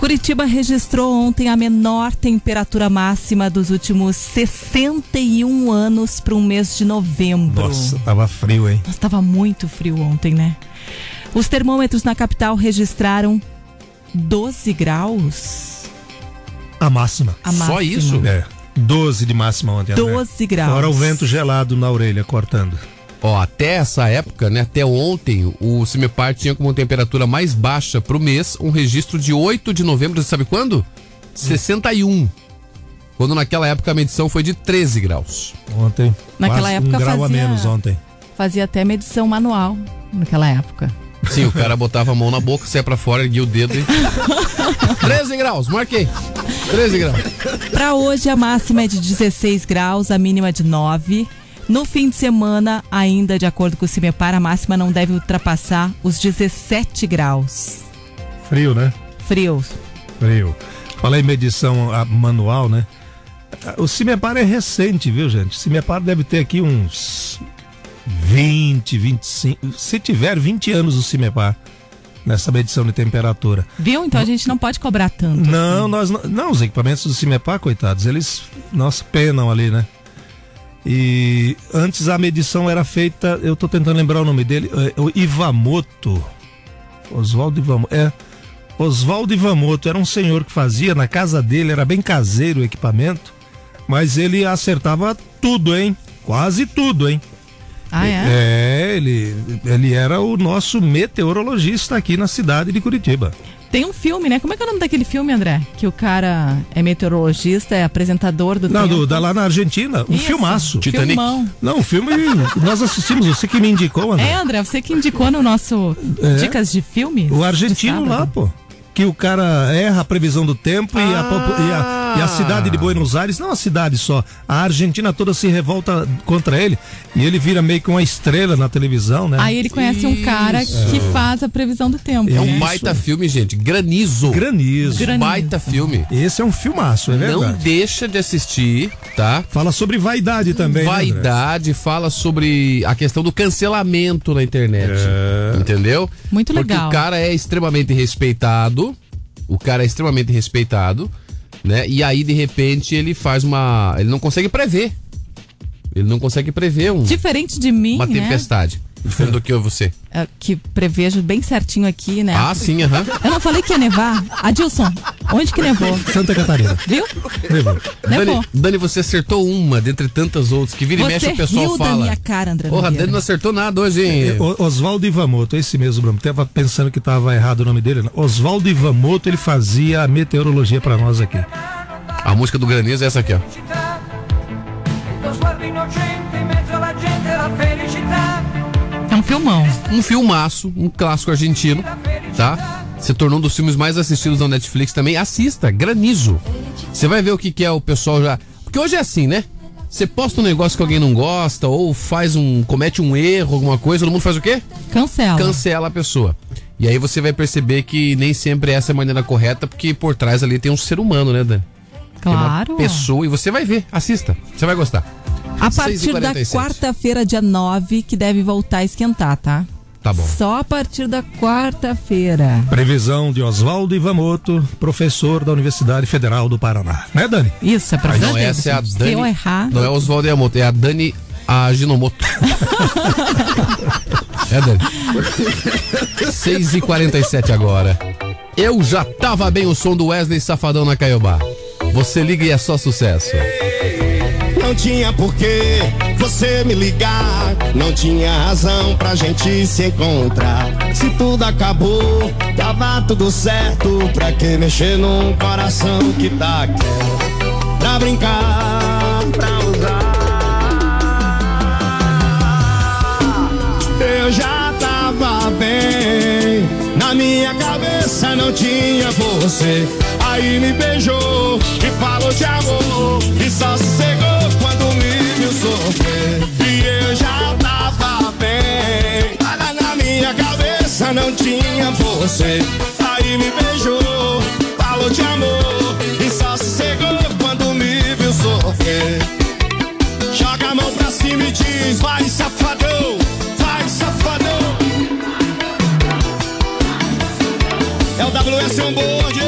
Curitiba registrou ontem a menor temperatura máxima dos últimos 61 anos para um mês de novembro. Nossa, tava frio, hein? Nossa, tava muito frio ontem, né? Os termômetros na capital registraram 12 graus. A máxima. A Só máxima. isso? É. 12 de máxima ontem. 12 André. graus. Fora o vento gelado na orelha, cortando. Ó, até essa época, né, até ontem, o Cimepar tinha como temperatura mais baixa pro mês um registro de 8 de novembro, você sabe quando? 61. Quando naquela época a medição foi de 13 graus. Ontem. Naquela época um grau fazia, a menos ontem. Fazia até medição manual naquela época. Sim, o cara botava a mão na boca, saia pra fora, erguia o dedo e. 13 graus, marquei. 13 graus. Para hoje a máxima é de 16 graus, a mínima de 9. No fim de semana, ainda de acordo com o CIMEPAR, a máxima não deve ultrapassar os 17 graus. Frio, né? Frio. Frio. Falei em medição ah, manual, né? O CIMEPAR é recente, viu, gente? O CIMEPAR deve ter aqui uns 20, 25. Se tiver 20 anos o CIMEPAR nessa medição de temperatura. Viu? Então a gente não pode cobrar tanto. Não, assim. nós não. Não, os equipamentos do CIMEPAR, coitados, eles, nossa, penam ali, né? E antes a medição era feita, eu tô tentando lembrar o nome dele, é, o Ivamoto. Oswaldo Ivamoto. É. Oswaldo Ivamoto era um senhor que fazia na casa dele, era bem caseiro o equipamento, mas ele acertava tudo, hein? Quase tudo, hein? Ah, é? É, ele, ele era o nosso meteorologista aqui na cidade de Curitiba. Tem um filme, né? Como é que é o nome daquele filme, André? Que o cara é meteorologista, é apresentador do Não, tempo. do, da lá na Argentina, um Isso, filmaço. Titanic. filmão. Não, o filme nós assistimos, você que me indicou, André. É, André, você que indicou no nosso É. Dicas de Filme. O argentino lá, pô. Que o cara erra a previsão do tempo e, a, popu- e, a, e a cidade de Buenos Aires, não a cidade só, a Argentina toda se revolta contra ele e ele vira meio que uma estrela na televisão, né? Aí ele conhece um cara que faz a previsão do tempo. É um né? baita filme, gente. Granizo. Granizo. Granizo. Baita filme. Esse é um filmaço, é Não verdade. deixa de assistir, tá? Fala sobre vaidade também, né? Vaidade, fala sobre a questão do cancelamento na internet. Entendeu? Muito Porque legal. o cara é extremamente respeitado. O cara é extremamente respeitado, né? E aí, de repente, ele faz uma. Ele não consegue prever. Ele não consegue prever um, Diferente de mim, uma né? Diferente do que você. É, Que prevejo bem certinho aqui, né? Ah, sim, aham. Eu não falei que ia nevar. Adilson, onde que nevou? Santa Catarina. Viu? Levou. Dani, Nevou. Dani, você acertou uma dentre tantas outras. Que vira e mexe o pessoal riu fala. da minha cara, André Porra. Dani não acertou nada hoje, hein? É, Oswaldo Ivamoto, esse mesmo nome. Tava pensando que tava errado o nome dele. não. Oswaldo Ivamoto, ele fazia a meteorologia pra nós aqui. A música do Granizo é essa aqui, ó. Lo sguardo innocente in mezzo alla gente la felicità. Filmão. Um filmaço, um clássico argentino, tá? Se tornou um dos filmes mais assistidos da Netflix também. Assista, Granizo. Você vai ver o que, que é o pessoal já. Porque hoje é assim, né? Você posta um negócio que alguém não gosta, ou faz um. comete um erro, alguma coisa, todo mundo faz o quê? Cancela. Cancela a pessoa. E aí você vai perceber que nem sempre essa é a maneira correta, porque por trás ali tem um ser humano, né, Dan? Tem uma Claro. pessoa, e você vai ver, assista. Você vai gostar. A partir da 6h47. quarta-feira, dia 9, que deve voltar a esquentar, tá? Tá bom. Só a partir da quarta-feira. Previsão de Oswaldo Ivamoto, professor da Universidade Federal do Paraná. Né, Dani? Isso, é pra Não, essa é a Se Dani. eu errar. Não é o Oswaldo Yamoto, é a Dani Aginomoto. é, Dani. 6h47 agora. Eu já tava bem o som do Wesley Safadão na Caiobá. Você liga e é só sucesso. Não tinha porquê você me ligar. Não tinha razão pra gente se encontrar. Se tudo acabou, tava tudo certo. Pra que mexer num coração que tá quieto? Pra brincar, pra usar. Eu já tava bem. Na minha cabeça não tinha você. Aí me beijou e falou de amor. E só viu sofrer. E eu já tava bem. Nada na minha cabeça não tinha você. Aí me beijou, falou de amor. E só sossegou quando me viu sofrer. Joga a mão pra cima e diz: vai safadão, vai safadão. É o WS é board.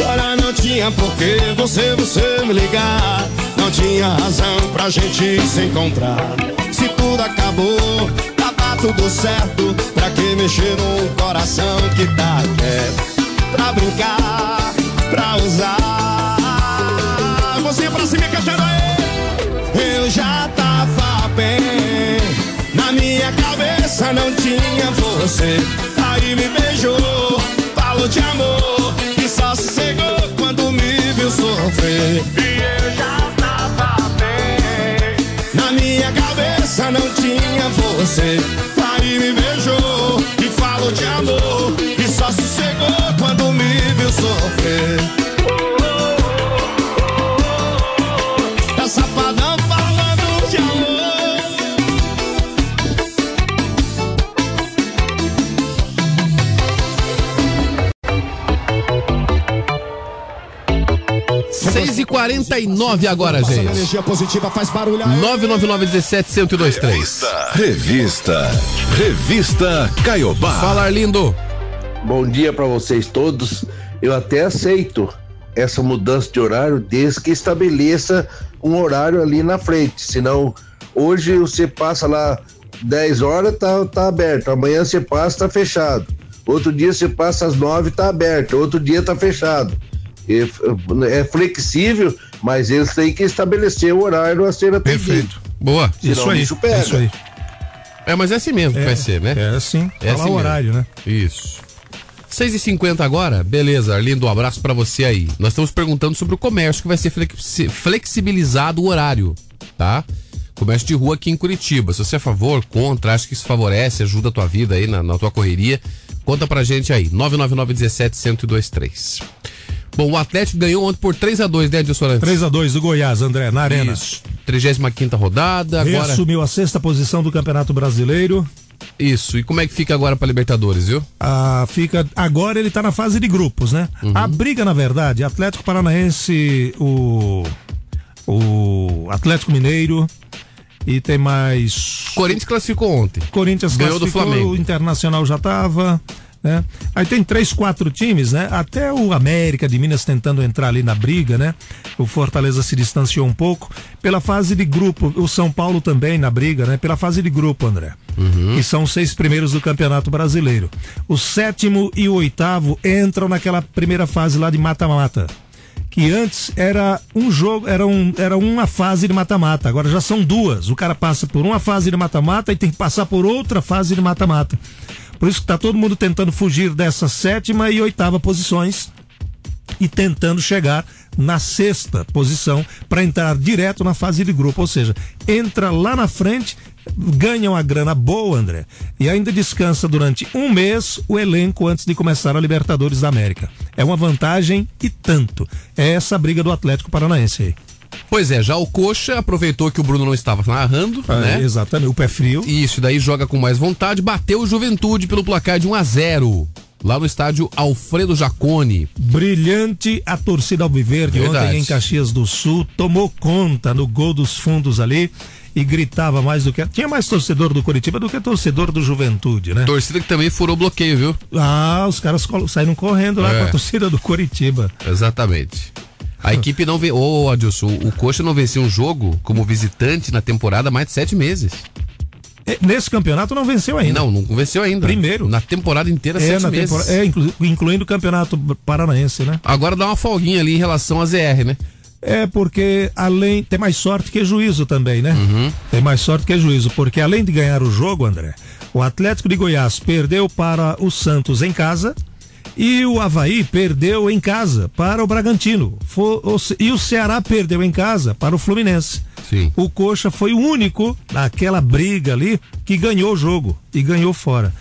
Agora não tinha por que você, você me ligar. Tinha razão pra gente se encontrar. Se tudo acabou, tava tudo certo. Pra que mexer num coração que tá quieto? Pra brincar, pra usar. Você pra cima cachando aí. Eu já tava bem. Na minha cabeça não tinha você. Aí me beijou, falou de amor. E só sossegou quando me viu sofrer. Você. Aí me beijou e falou de amor. 6h49 agora, gente. 999-17-1023. Revista, revista, revista Caiobá. Falar lindo. Bom dia para vocês todos. Eu até aceito essa mudança de horário desde que estabeleça um horário ali na frente. Senão, hoje você passa lá 10 horas, tá, tá aberto. Amanhã você passa, tá fechado. Outro dia você passa às 9, tá aberto. Outro dia tá fechado. É, é flexível, mas eles têm que estabelecer o horário a ser atendido. Perfeito. Boa. Senão Isso aí, bicho pega. isso aí. É, mas é assim mesmo que É, vai ser, né? É assim, É lá assim o mesmo. horário, né? Isso. 6 e 50 agora? Beleza, Arlindo, um abraço pra você aí. Nós estamos perguntando sobre o comércio que vai ser flexi- flexibilizado o horário, tá? Comércio de rua aqui em Curitiba. Se você é a favor, contra, acha que isso favorece, ajuda a tua vida aí na, na tua correria, conta pra gente aí. 999 17 1023 Bom, o Atlético ganhou ontem por 3x2, né, Edson Arantes? 3x2 do Goiás, André, na Arena. Isso. 35 rodada, agora. Reassumiu a sexta posição do Campeonato Brasileiro. Isso. E como é que fica agora pra Libertadores, viu? Ah, fica agora ele tá na fase de grupos, né? Uhum. A briga, na verdade, Atlético Paranaense, o o Atlético Mineiro e tem mais Corinthians classificou ontem. Corinthians Ganhou do Flamengo. o Internacional já tava, né? Aí tem três, quatro times, né? Até o América de Minas tentando entrar ali na briga, né? O Fortaleza se distanciou um pouco. Pela fase de grupo, o São Paulo também na briga, né? Pela fase de grupo, André. Que são os seis primeiros do Campeonato Brasileiro. O sétimo e o oitavo entram naquela primeira fase lá de mata-mata que antes era um jogo, era, um, era uma fase de mata-mata, agora já são duas. O cara passa por uma fase de mata-mata e tem que passar por outra fase de mata-mata. Por isso que tá todo mundo tentando fugir dessa sétima e oitava posições e tentando chegar na sexta posição para entrar direto na fase de grupo, ou seja, entra lá na frente, ganha uma grana boa, André, e ainda descansa durante um mês o elenco antes de começar a Libertadores da América. É uma vantagem e tanto. É essa a briga do Atlético Paranaense aí. Pois é, já o Coxa aproveitou que o Bruno não estava narrando, né? É, exatamente, o pé frio. Isso, daí joga com mais vontade, bateu o Juventude pelo placar de 1 a 0 lá no estádio Alfredo Jacone. Brilhante a torcida Alviverde Verdade. ontem em Caxias do Sul, tomou conta no gol dos fundos ali e gritava mais do que. Tinha mais torcedor do Curitiba do que torcedor do Juventude, né? Torcida que também furou bloqueio, viu? Ah, os caras saíram correndo lá É. com a torcida do Curitiba. Exatamente. A equipe não vê. Ô, Adilson, o Coxa não venceu um jogo como visitante na temporada há mais de sete meses. É, Nesse campeonato não venceu ainda. Não, não venceu ainda. Primeiro. Na temporada inteira, É, sete na meses. temporada, é inclu- incluindo o campeonato paranaense, né? Agora dá uma folguinha ali em relação a ZR, né? É porque além tem mais sorte que juízo também, né? Uhum. Tem mais sorte que juízo, porque além de ganhar o jogo, André, o Atlético de Goiás perdeu para o Santos em casa e o Havaí perdeu em casa para o Bragantino. Fo- o Ce- e o Ceará perdeu em casa para o Fluminense. Sim. O Coxa foi o único naquela briga ali que ganhou o jogo e ganhou fora.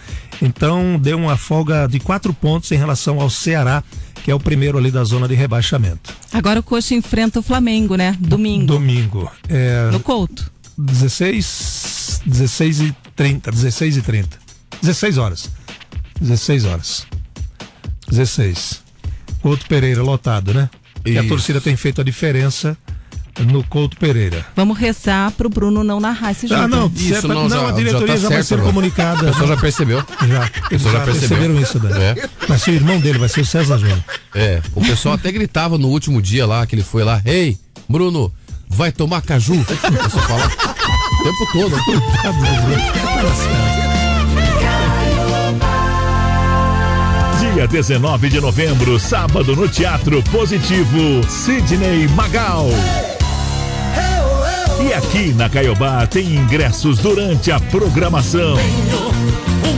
Então deu uma folga de quatro pontos em relação ao Ceará, que é o primeiro ali da zona de rebaixamento. Agora o Coxa enfrenta o Flamengo, né? Domingo. Domingo. É, No Couto. 16, 16 e 30, 16 e 30. 16 horas. 16 horas. 16. Outro Pereira lotado, né? E a torcida tem feito a diferença no Couto Pereira. Vamos rezar pro Bruno não narrar esse jogo. Ah, não, Isso certa- não, não, já- a diretoria já já, tá vai certo ser comunicada. O pessoal já percebeu. Já, O pessoal já já percebeu. perceberam isso, Dani. É. Vai ser o irmão dele, vai ser o César Júnior. É, o pessoal até gritava no último dia lá, que ele foi lá, ei, Bruno, vai tomar caju? O pessoal fala o tempo todo. Dia 19 de novembro, sábado no Teatro Positivo, Sidney Magal. E aqui na Caiobá tem ingressos durante a programação.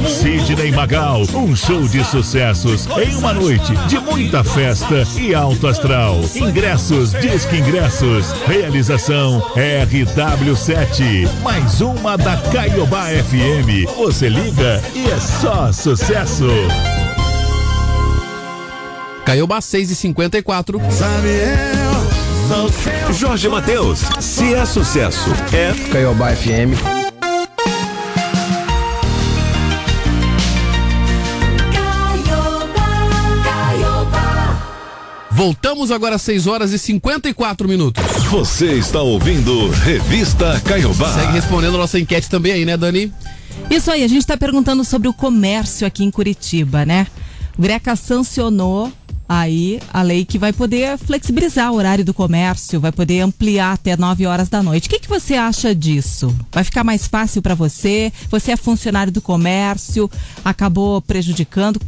Sidney Magal, um show de sucessos em uma noite de muita festa e alto astral. Ingressos, Disque Ingressos. Realização RW7. Mais uma da Caiobá FM. Você liga e é só sucesso. Caiobá 6 e 54. Jorge Matheus, se é sucesso, é Caiobá FM. Voltamos agora às 6 horas e 54 minutos. Você está ouvindo Revista Caiobá. Segue respondendo a nossa enquete também aí, né, Dani? Isso aí, a gente está perguntando sobre o comércio aqui em Curitiba, né? Greca sancionou aí a lei que vai poder flexibilizar o horário do comércio, vai poder ampliar até 9 horas da noite. O que, que você acha disso? Vai ficar mais fácil para você? Você é funcionário do comércio, acabou prejudicando?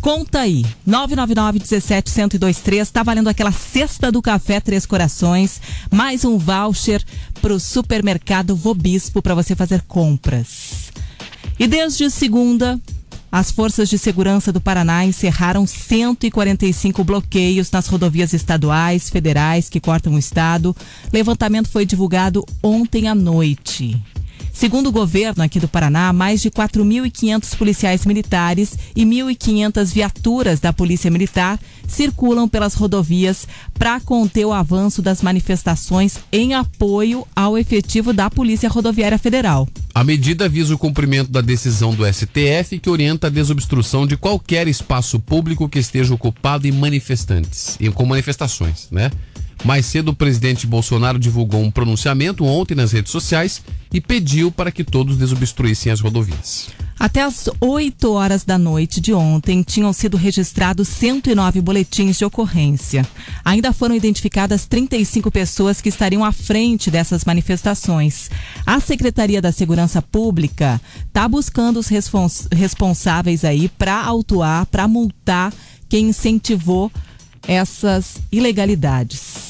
Conta aí, 999 17 1023, tá valendo aquela cesta do café Três Corações, mais um voucher pro supermercado Vobispo para você fazer compras. E desde segunda, as forças de segurança do Paraná encerraram 145 bloqueios nas rodovias estaduais, federais que cortam o estado. Levantamento foi divulgado ontem à noite. Segundo o governo aqui do Paraná, mais de 4.500 policiais militares e 1.500 viaturas da Polícia Militar circulam pelas rodovias para conter o avanço das manifestações em apoio ao efetivo da Polícia Rodoviária Federal. A medida visa o cumprimento da decisão do STF que orienta a desobstrução de qualquer espaço público que esteja ocupado em manifestantes, e com manifestações, né? Mais cedo, o presidente Bolsonaro divulgou um pronunciamento ontem nas redes sociais e pediu para que todos desobstruíssem as rodovias. Até às 8 horas da noite de ontem, tinham sido registrados 109 boletins de ocorrência. Ainda foram identificadas 35 pessoas que estariam à frente dessas manifestações. A Secretaria da Segurança Pública está buscando os respons- responsáveis aí para autuar, para multar quem incentivou essas ilegalidades.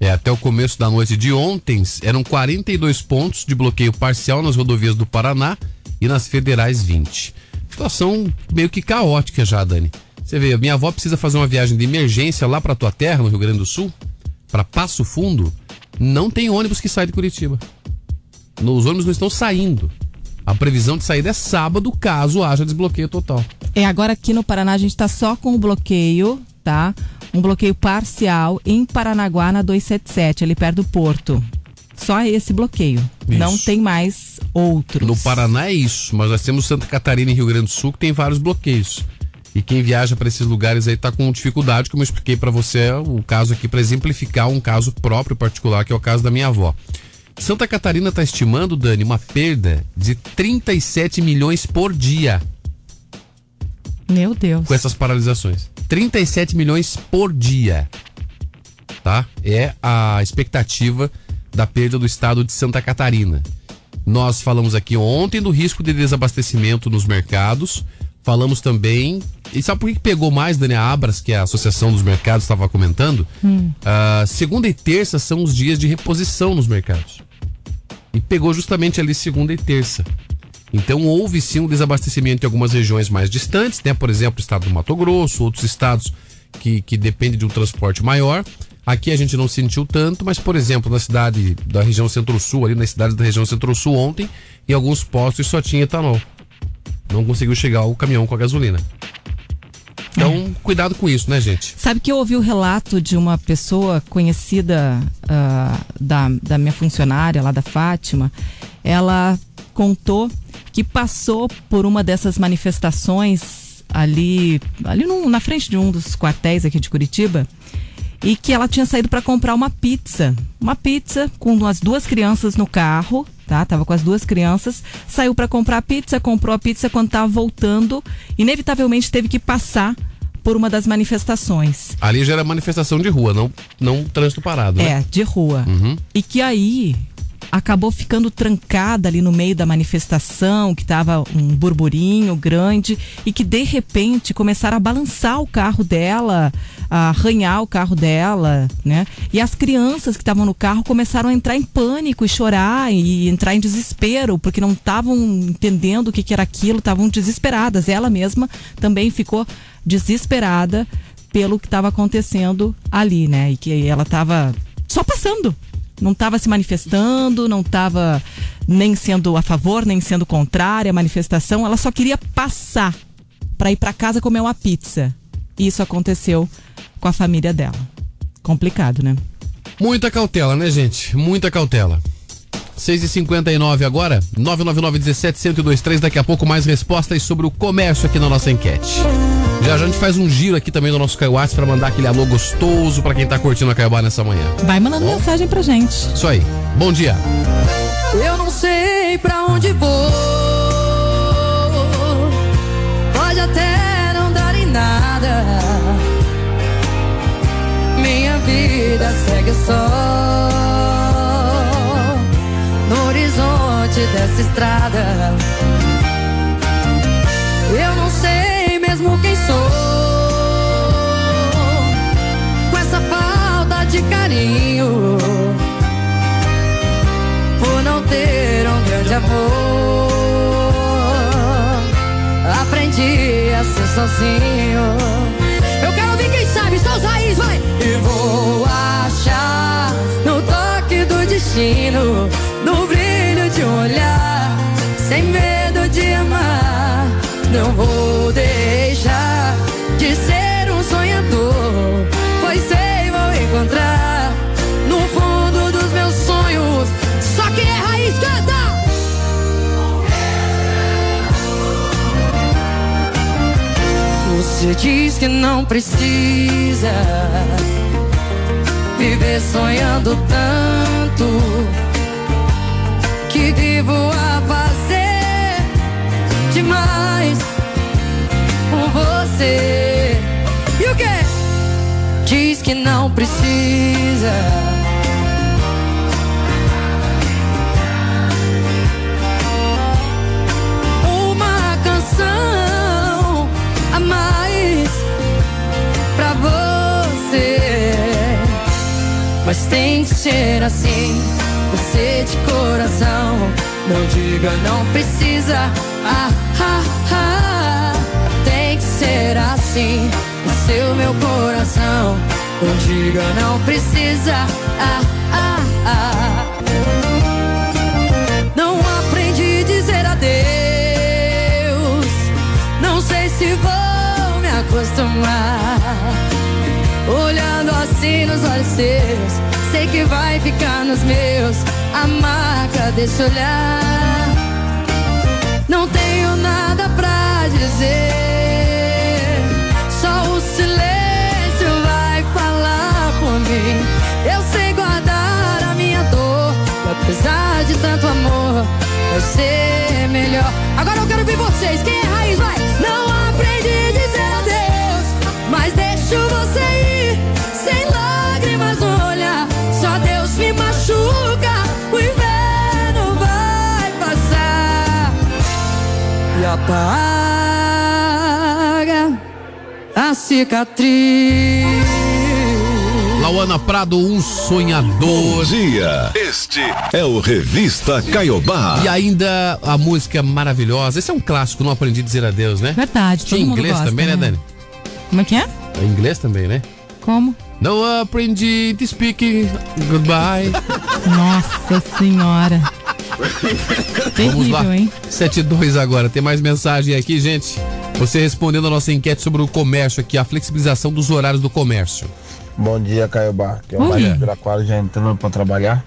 É, até o começo da noite de ontem, eram 42 pontos de bloqueio parcial nas rodovias do Paraná e nas federais 20. Situação meio que caótica já, Dani. Você vê, minha avó precisa fazer uma viagem de emergência lá para tua terra, no Rio Grande do Sul, para Passo Fundo, não tem ônibus que sai de Curitiba. Os ônibus não estão saindo. A previsão de saída é sábado, caso haja desbloqueio total. É, agora aqui no Paraná a gente está só com o bloqueio, tá? Um bloqueio parcial em Paranaguá na 277, ali perto do Porto. Só esse bloqueio. Isso. Não tem mais outros. No Paraná é isso, mas nós temos Santa Catarina e Rio Grande do Sul que tem vários bloqueios. E quem viaja para esses lugares aí tá com dificuldade, como eu expliquei para você, o caso aqui para exemplificar um caso próprio particular, que é o caso da minha avó. Santa Catarina está estimando, Dani, uma perda de 37 milhões por dia Meu Deus. com essas paralisações. 37 milhões por dia. Tá? É a expectativa da perda do estado de Santa Catarina. Nós falamos aqui ontem do risco de desabastecimento nos mercados. Falamos também. E sabe por que pegou mais, Dani Abras, que é a Associação dos Mercados estava comentando? Hum. Ah, segunda e terça são os dias de reposição nos mercados. E pegou justamente ali segunda e terça. Então houve sim um desabastecimento em algumas regiões mais distantes, né? Por exemplo, o estado do Mato Grosso, outros estados que, que dependem de um transporte maior. Aqui a gente não sentiu tanto, mas, por exemplo, na cidade da região centro-sul, ali nas cidades da região centro-sul ontem, em alguns postos só tinha etanol. Não conseguiu chegar o caminhão com a gasolina. Então, cuidado com isso, né, gente? Sabe que eu ouvi o relato de uma pessoa conhecida ah, da, da minha funcionária lá da Fátima. Ela contou que passou por uma dessas manifestações ali, ali num- na frente de um dos quartéis aqui de Curitiba e que ela tinha saído para comprar uma pizza uma pizza com as duas crianças no carro, tá? Tava com as duas crianças, saiu para comprar a pizza, comprou a pizza quando tava voltando, inevitavelmente teve que passar por uma das manifestações. Ali já era manifestação de rua, não, não trânsito parado, né? É, de rua. Uhum. E que aí acabou ficando trancada ali no meio da manifestação, que tava um burburinho grande e que de repente começaram a balançar o carro dela, a arranhar o carro dela, né? E as crianças que estavam no carro começaram a entrar em pânico e chorar e entrar em desespero, porque não estavam entendendo o que, que era aquilo, estavam desesperadas. Ela mesma também ficou desesperada pelo que estava acontecendo ali, né? E que ela estava só passando, não estava se manifestando, não estava nem sendo a favor, nem sendo contrária à manifestação, ela só queria passar para ir para casa comer uma pizza. E isso aconteceu com a família dela. Complicado, né? Muita cautela, né, gente? Muita cautela. 6h59 agora, 999-17-1023. Daqui a pouco mais respostas sobre o comércio aqui na nossa enquete. Já já a gente faz um giro aqui também do nosso Caiuás para mandar aquele alô gostoso para quem tá curtindo a Caiobá nessa manhã. Vai mandando mensagem pra gente. Isso aí. Bom dia. Eu não sei pra onde vou. Pode até não dar em nada. Minha vida segue só no horizonte dessa estrada. Amor. Aprendi a ser sozinho. Eu quero ouvir quem sabe, só os raiz, vai! E vou achar no toque do destino, no brilho de um olhar, sem medo de amar. Não vou Você diz que não precisa viver sonhando tanto que vivo a fazer demais com você. E o que? Diz que não precisa. Tem que ser assim, você de coração. Não diga não precisa. Ah, ah, ah. Tem que ser assim, o seu meu coração. Não diga não precisa. Ah, ah, ah. Não aprendi a dizer adeus. Não sei se vou me acostumar. Assim nos olhos seus, sei que vai ficar nos meus a marca desse olhar. Não tenho nada pra dizer, só o silêncio vai falar por mim. Eu sei guardar a minha dor, e apesar de tanto amor, vai ser melhor. Agora eu quero ver vocês, quem é raiz vai? Não aprendi apaga a cicatriz. Lauana Prado, um sonhador. Bom dia. Este é o Revista Caiobá. E ainda a música maravilhosa. Esse é um clássico, não aprendi a dizer adeus, né? Verdade, Tinha todo mundo inglês gosta, também, né, né? Dani? Como é que é? É inglês também, né? Como? Não aprendi to speak goodbye. Nossa senhora. Vamos lá. Terrível, hein? 72 agora. Tem mais mensagem aqui, gente. Você respondendo a nossa enquete sobre o comércio aqui, a flexibilização dos horários do comércio. Bom dia, Caiobá. Que é o Oi. Mário Piraquara já entrando para trabalhar.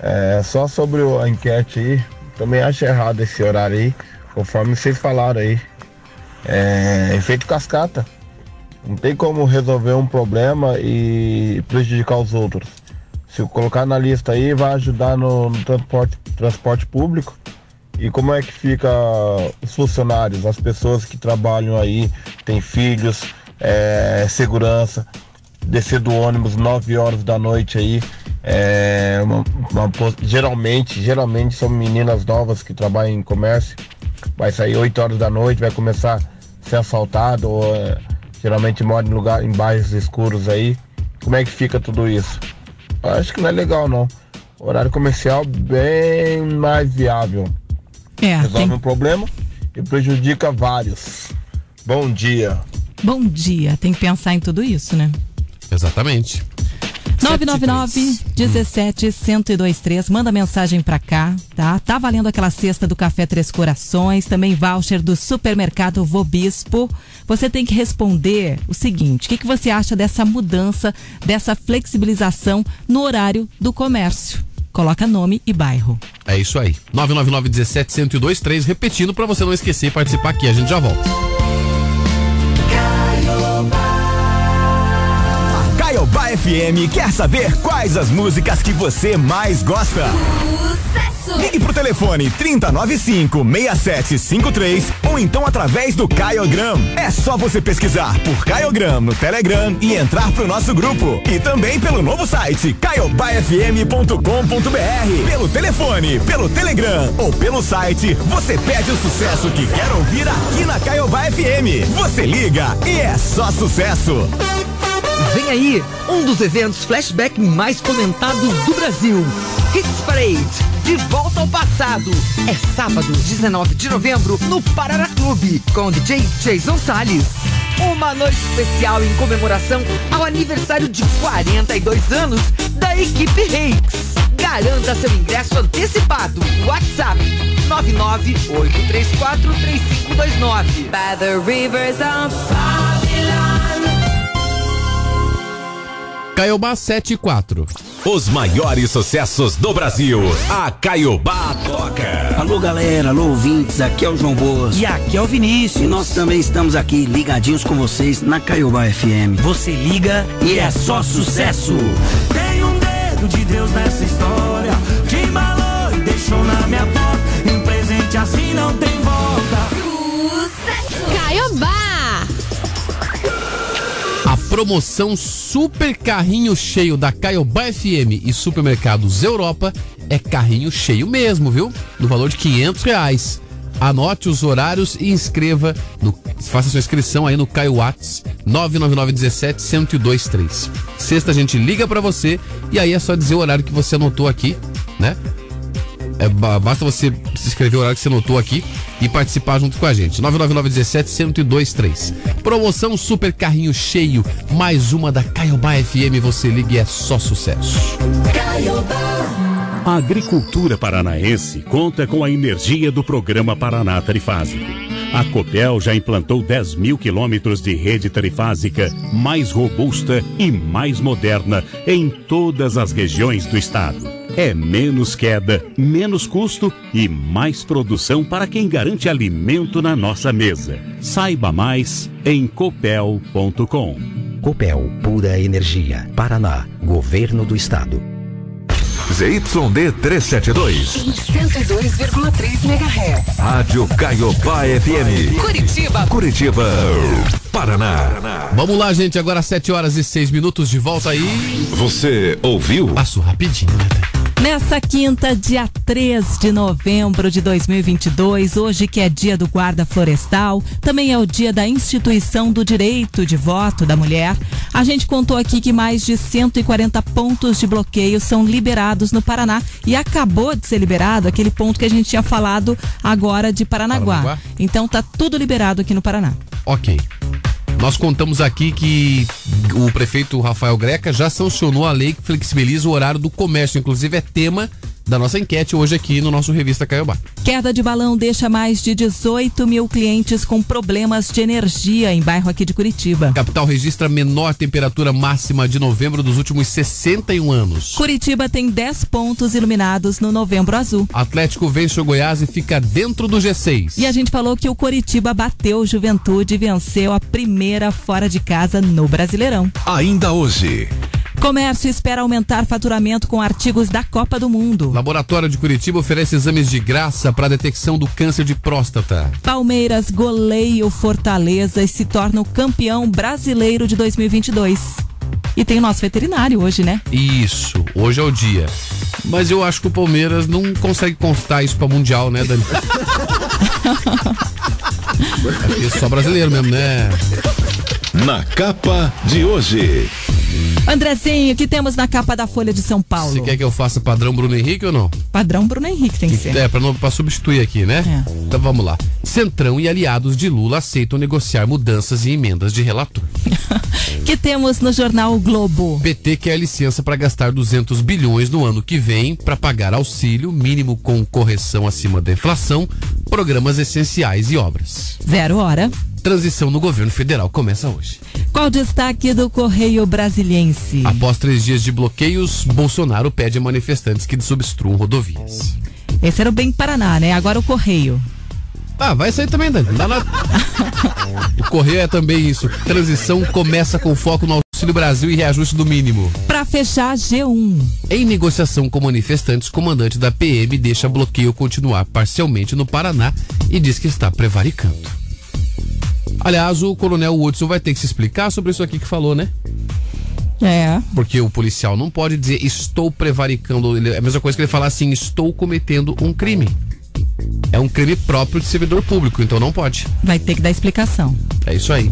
É, só sobre a enquete aí, também acho errado esse horário aí, conforme vocês falaram aí. É efeito cascata. Não tem como resolver um problema e prejudicar os outros. Se colocar na lista aí, vai ajudar no, no transporte, transporte público. E como é que fica os funcionários, as pessoas que trabalham aí, têm filhos, é, segurança, descer do ônibus 9 horas da noite aí. É, uma- uma geralmente, geralmente são meninas novas que trabalham em comércio. Vai sair 8 horas da noite, vai começar a ser assaltado, ou, é, geralmente mora em lugar em bairros escuros aí. Como é que fica tudo isso? Acho que não é legal não. Horário comercial bem mais viável. É, Resolve tem- um problema e prejudica vários. Bom dia. Bom dia, tem que pensar em tudo isso, né? Exatamente. 999 17 1023 manda mensagem pra cá, tá? Tá valendo aquela cesta do Café Três Corações, também voucher do supermercado Vobispo. Você tem que responder o seguinte: o que, que você acha dessa mudança, dessa flexibilização no horário do comércio? Coloca nome e bairro. É isso aí. 999 17 1023, repetindo pra você não esquecer e participar aqui. A gente já volta. Caiobá FM quer saber quais as músicas que você mais gosta. Ligue pro telefone 3095-6753 ou então através do Caiogram. É só você pesquisar por Caiogram no Telegram e entrar pro nosso grupo. E também pelo novo site caiobafm.com.br. Pelo telefone, pelo Telegram ou pelo site, você pede o sucesso que quer ouvir aqui na Caiobá FM. Você liga e é só sucesso. Vem aí, um dos eventos flashback mais comentados do Brasil. Hits Parade, de volta ao passado. É sábado, 19 de novembro, no Parará Clube, com o DJ Jason Salles. Uma noite especial em comemoração ao aniversário de 42 anos da equipe Reis. Garanta seu ingresso antecipado. WhatsApp 998343529. By the rivers of Babylon. Caiobá 74. Os maiores sucessos do Brasil. A Caiobá toca. Alô galera, alô ouvintes, aqui é o João Boas. E aqui é o Vinícius. E nós também estamos aqui ligadinhos com vocês na Caiobá FM. Você liga e é só sucesso. Tem um dedo de Deus nessa história. Te embalou e deixou na minha porta. Um presente assim não tem volta. Promoção Super Carrinho Cheio da Caiobá FM e Supermercados Europa é carrinho cheio mesmo, viu? No valor de 500 reais. Anote os horários e inscreva, no, faça sua inscrição aí no Caio Whats 999 17 1023. Sexta a gente liga pra você e aí é só dizer o horário que você anotou aqui, né? É, ba- basta você se inscrever o horário que você anotou aqui e participar junto com a gente. 999-17-1023. Promoção Super Carrinho Cheio. Mais uma da Caiobá FM. Você liga e é só sucesso. A agricultura paranaense conta com a energia do programa Paraná Trifásico. A Copel já implantou 10 mil quilômetros de rede trifásica mais robusta e mais moderna em todas as regiões do estado. É menos queda, menos custo e mais produção para quem garante alimento na nossa mesa. Saiba mais em copel.com. Copel Pura Energia. Paraná. Governo do Estado. ZYD 372. Em 102,3 MHz. Rádio Caiobá FM. Curitiba. Curitiba. Paraná. Vamos lá, gente. Agora 7 horas e 6 minutos de volta aí. Você ouviu? Passou rapidinho, né? Nessa quinta, dia 3 de novembro de 2022, hoje que é dia do guarda florestal, também é o dia da instituição do direito de voto da mulher. A gente contou aqui que mais de 140 pontos de bloqueio são liberados no Paraná e acabou de ser liberado aquele ponto que a gente tinha falado agora de Paranaguá. Paranaguá? Então tá tudo liberado aqui no Paraná. Ok. Nós contamos aqui que o prefeito Rafael Greca já sancionou a lei que flexibiliza o horário do comércio. Inclusive, é tema da nossa enquete hoje aqui no nosso Revista Caiobá. Queda de balão deixa mais de 18 mil clientes com problemas de energia em bairro aqui de Curitiba. Capital registra menor temperatura máxima de novembro dos últimos 61 anos. Curitiba tem 10 pontos iluminados no Novembro Azul. Atlético vence o Goiás e fica dentro do G6. E a gente falou que o Curitiba bateu o Juventude e venceu a primeira fora de casa no Brasileirão. Ainda hoje. Comércio espera aumentar faturamento com artigos da Copa do Mundo. Laboratório de Curitiba oferece exames de graça para detecção do câncer de próstata. Palmeiras goleia o Fortaleza e se torna o campeão brasileiro de 2022. E tem o nosso veterinário hoje, né? Isso, hoje é o dia. Mas eu acho que o Palmeiras não consegue constar isso para Mundial, né, Dani? É só brasileiro mesmo, né? Na capa de hoje. Andrezinho, o que temos na capa da Folha de São Paulo? Você quer que eu faça padrão Bruno Henrique ou não? Padrão Bruno Henrique tem que ser. É, pra, não, pra substituir aqui, né? É. Então vamos lá. Centrão e aliados de Lula aceitam negociar mudanças e emendas de relator. que temos no jornal Globo? PT quer licença para gastar 200 bilhões no ano que vem para pagar auxílio mínimo com correção acima da inflação, programas essenciais e obras. Zero hora. Transição no governo federal começa hoje. Qual o destaque do Correio Brasiliense? Após três dias de bloqueios, Bolsonaro pede a manifestantes que desobstruam rodovias. Esse era o Bem Paraná, né? Agora o Correio. Ah, vai sair também, Dani. Dá na... o Correio é também isso. Transição começa com foco no Auxílio Brasil e reajuste do mínimo. Pra fechar, G1. Em negociação com manifestantes, comandante da PM deixa bloqueio continuar parcialmente no Paraná e diz que está prevaricando. Aliás, o coronel Hudson vai ter que se explicar sobre isso aqui que falou, né? É. Porque o policial não pode dizer estou prevaricando. É a mesma coisa que ele falar assim, estou cometendo um crime. É um crime próprio de servidor público, então não pode. Vai ter que dar explicação. É isso aí.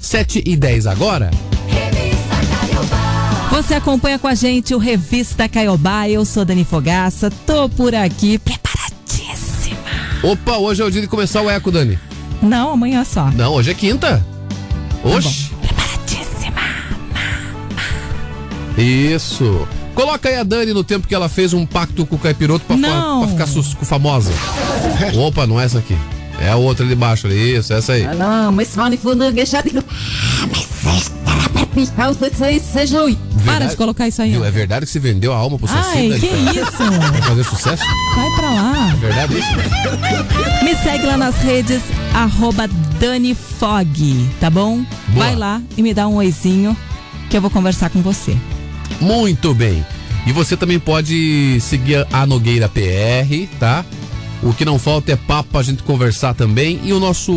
7 e 10 agora. Você acompanha com a gente o Revista Caiobá. Eu sou Dani Fogaça. Tô por aqui. Preparadíssima. Opa, hoje é o dia de começar o eco, Dani. Não, amanhã só. Não, hoje é quinta. Oxi. Isso. Coloca aí a Dani no tempo que ela fez um pacto com o Caipiroto pra, Não. pra ficar sus- com famosa. Opa, não é essa aqui. É a outra ali embaixo ali. Isso, essa aí. Não, mas fala fundo, deixa de. Oi. Para de colocar isso aí. Viu? É verdade que você vendeu a alma pro Ai, que pra- isso? Pra fazer sucesso? Vai pra lá. É verdade isso? Me segue lá nas redes, arroba Dani Fog, tá bom? Boa. Vai lá e me dá um oizinho que eu vou conversar com você. Muito bem. E você também pode seguir a Nogueira PR, tá? O que não falta é papo pra gente conversar também. E o nosso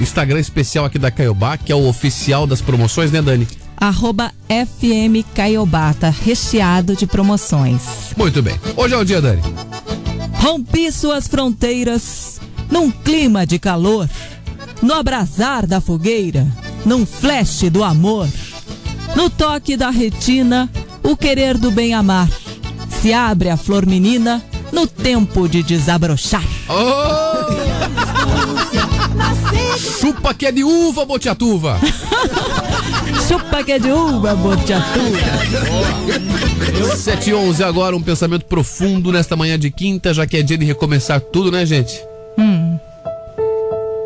Instagram especial aqui da Caiobá, que é o oficial das promoções, né, Dani? Arroba FM Caiobá, tá recheado de promoções. Muito bem. Hoje é o dia, Dani. Rompi suas fronteiras num clima de calor, no abrasar da fogueira, num flash do amor, no toque da retina, o querer do bem amar. Se abre a flor menina no tempo de desabrochar. Chupa que é de uva, botiatuva. Chupa que é de uva, botiatuva. 7 e 11 agora, um pensamento profundo nesta manhã de quinta, já que é dia de recomeçar tudo, né, gente? Hum.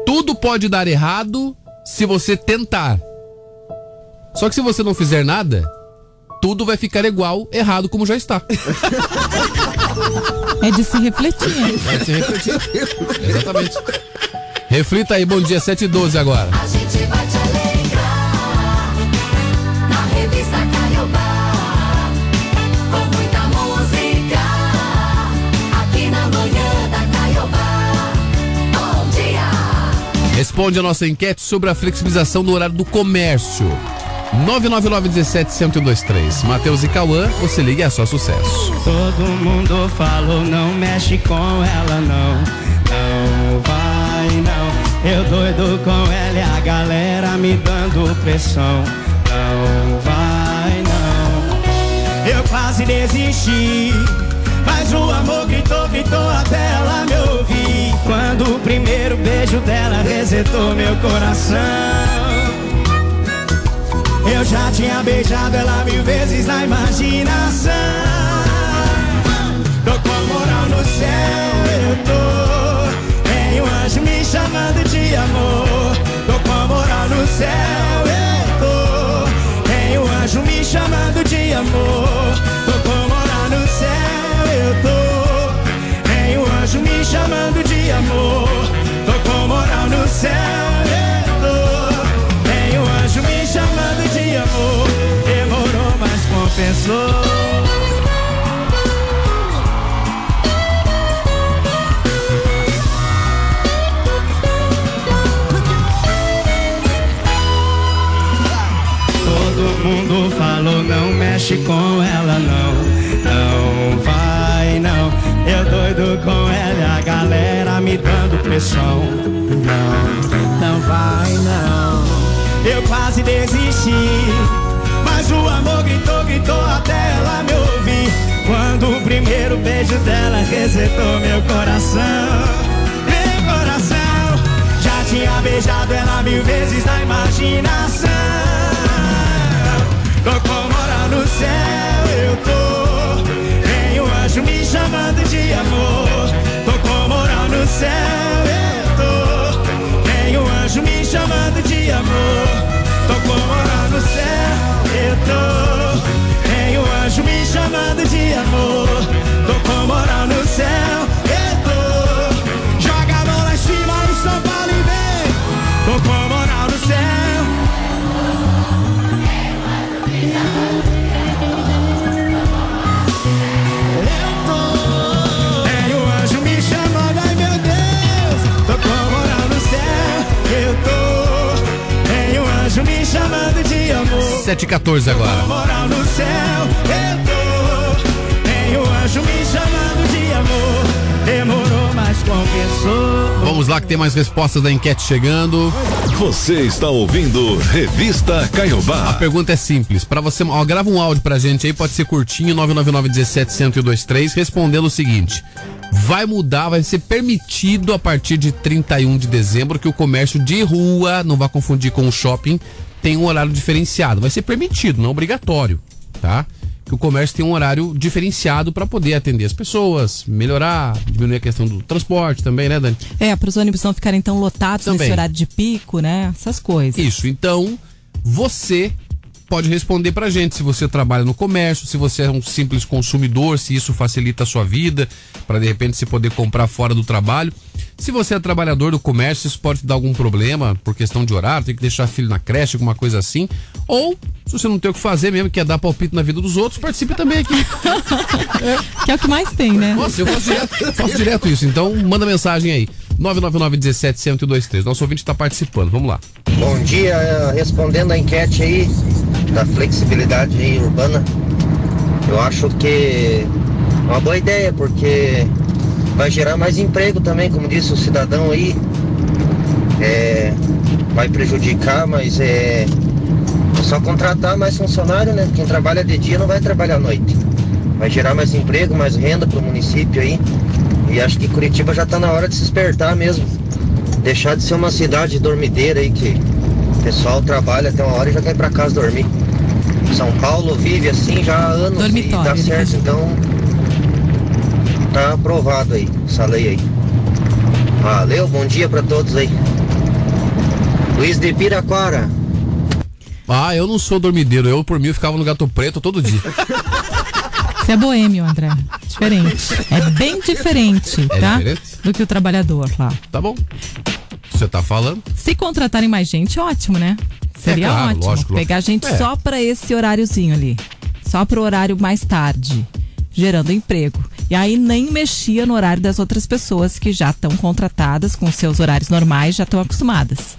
Tudo pode dar errado se você tentar. Só que se você não fizer nada, tudo vai ficar igual, errado como já está. É de se refletir. hein? Vai se refletir. Exatamente. Reflita aí, bom dia, 7 e 12 agora. A gente vai te alegrar na revista Caiobá. Com muita música aqui na manhã da Caiobá. Bom dia! Responde a nossa enquete sobre a flexibilização do horário do comércio. 999-17-1023. Matheus e Cauã, você liga é só sucesso. Todo mundo falou, não mexe com ela, não. Não vai, não. Eu doido com ela e a galera me dando pressão. Não vai, não. Eu quase desisti. Mas o amor gritou, gritou até ela me ouvir. Quando o primeiro beijo dela resetou meu coração. Eu já tinha beijado ela mil vezes na imaginação. Tô com a moral no céu, eu tô. Tem um anjo me chamando de amor. Tô com a moral no céu, eu tô. Tem um anjo me chamando de amor. Tô com a moral no céu, eu tô. Tem um anjo me chamando de amor. Mexe com ela não, não vai não. Eu doido com ela a galera me dando pressão. Não, não vai não. Eu quase desisti, mas o amor gritou, gritou até ela me ouvir. Quando o primeiro beijo dela resetou meu coração, tinha beijado ela mil vezes na imaginação. No céu, eu tô. Tem um anjo me chamando de amor. Tô com moral no céu, eu tô. Tem um anjo me chamando de amor. Tô com moral no céu, eu tô. Tem um anjo me chamando de amor. Tô com moral no céu, eu tô. Joga a lá em cima no São Paulo e vem. Tô com moral no céu. Chamando de amor. 7 e 14 agora. Moral no céu, eu tô. Tem um anjo me chamando de amor. Demorou, mas compensou. Vamos lá que tem mais respostas da enquete chegando. Você está ouvindo Revista A Caiobá. pergunta é simples. Para você, ó, grava um áudio pra gente aí, pode ser curtinho, 999 17 1023, respondendo o seguinte: vai mudar, vai ser permitido a partir de 31 de dezembro que o comércio de rua, não vá confundir com o shopping, tem um horário diferenciado. Vai ser permitido, não obrigatório, tá? Que o comércio tem um horário diferenciado para poder atender as pessoas, melhorar, diminuir a questão do transporte também, né, Dani? É, para os ônibus não ficarem tão lotados Também. nesse horário de pico, né? Essas coisas. Isso, então você pode responder pra gente se você trabalha no comércio, se você é um simples consumidor, se isso facilita a sua vida, para de repente se poder comprar fora do trabalho. Se você é trabalhador do comércio, isso pode te dar algum problema por questão de horário, tem que deixar filho na creche, alguma coisa assim. Ou, se você não tem o que fazer mesmo, quer dar palpite na vida dos outros, participe também aqui. Que é o que mais tem, né? Nossa, eu faço direto, faço direto isso. Então, manda mensagem aí. 999 17 1023. Nosso ouvinte está participando. Vamos lá. Bom dia, respondendo a enquete aí da flexibilidade urbana, eu acho que é uma boa ideia, porque vai gerar mais emprego também, como disse o cidadão aí. É, vai prejudicar, mas é, é só contratar mais funcionário, né? Quem trabalha de dia não vai trabalhar à noite. Vai gerar mais emprego, mais renda para o município aí. E acho que Curitiba já está na hora de se despertar mesmo. Deixar de ser uma cidade dormideira aí que o pessoal trabalha até uma hora e já quer ir para casa dormir. São Paulo vive assim já há anos Dormitório, e dá ele certo, então tá aprovado aí, essa lei aí. Valeu, bom dia para todos aí. Luiz de Piraquara. Ah, eu não sou dormideiro. Eu, por mim, eu ficava no gato preto todo dia. Você é boêmio, André. Diferente. É bem diferente, É tá? diferente? Do que o trabalhador lá. Tá bom. Você tá falando? Se contratarem mais gente, ótimo, né? Seria É claro, ótimo. lógico, Pegar lógico. gente É. só pra esse horáriozinho ali. Só pro horário mais tarde. Gerando emprego. E aí nem mexia no horário das outras pessoas que já estão contratadas com seus horários normais, já estão acostumadas.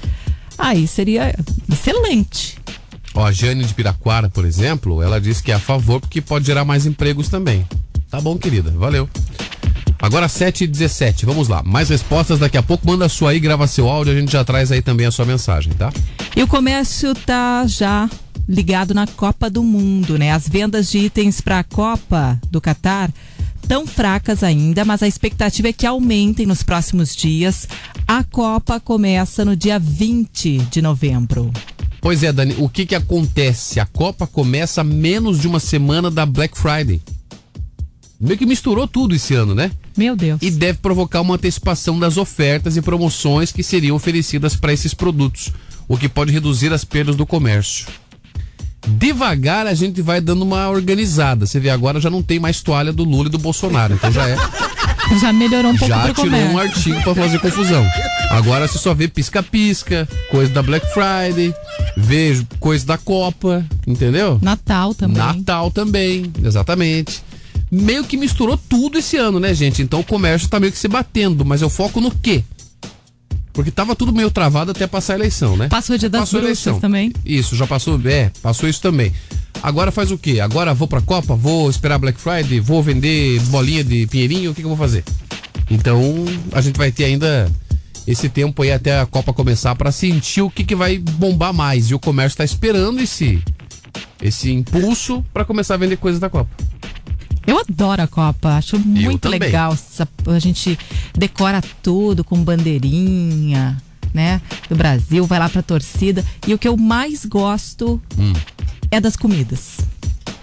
Aí seria excelente. Ó, a Jane de Piraquara, por exemplo, ela disse que é a favor porque pode gerar mais empregos também. Tá bom, querida. Valeu. Agora 7 e 17 vamos lá. Mais respostas daqui a pouco. Manda a sua aí, grava seu áudio, a gente já traz aí também a sua mensagem, tá? E o comércio tá já ligado na Copa do Mundo, né? As vendas de itens para a Copa do Catar tão fracas ainda, mas a expectativa é que aumentem nos próximos dias. A Copa começa no dia 20 de novembro. Pois é, Dani, o que que acontece? A Copa começa menos de uma semana da Black Friday. Meio que misturou tudo esse ano, né? Meu Deus. E deve provocar uma antecipação das ofertas e promoções que seriam oferecidas para esses produtos, o que pode reduzir as perdas do comércio. Devagar a gente vai dando uma organizada. Você vê agora já não tem mais toalha do Lula e do Bolsonaro, então já é. Já melhorou um pouco já tirou comércio. um artigo para fazer confusão. Agora você só vê pisca-pisca, coisa da Black Friday, vejo coisa da Copa, entendeu? Natal também. Natal também, exatamente. Meio que misturou tudo esse ano, né, gente? Então o comércio tá meio que se batendo, mas eu foco no quê? Porque tava tudo meio travado até passar a eleição, né? Passou o dia das Passou a bruxas eleição. também. Isso, já passou, é, passou isso também. Agora faz o quê? Agora vou pra Copa? Vou esperar Black Friday? Vou vender bolinha de pinheirinho? O que, que eu vou fazer? Então, a gente vai ter ainda esse tempo aí até a Copa começar pra sentir o que, que vai bombar mais. E o comércio tá esperando esse, esse impulso pra começar a vender coisas da Copa. Eu adoro a Copa, acho muito legal. essa- a gente decora tudo com bandeirinha, né? Do Brasil, vai lá pra torcida. E o que eu mais gosto Hum. é das comidas.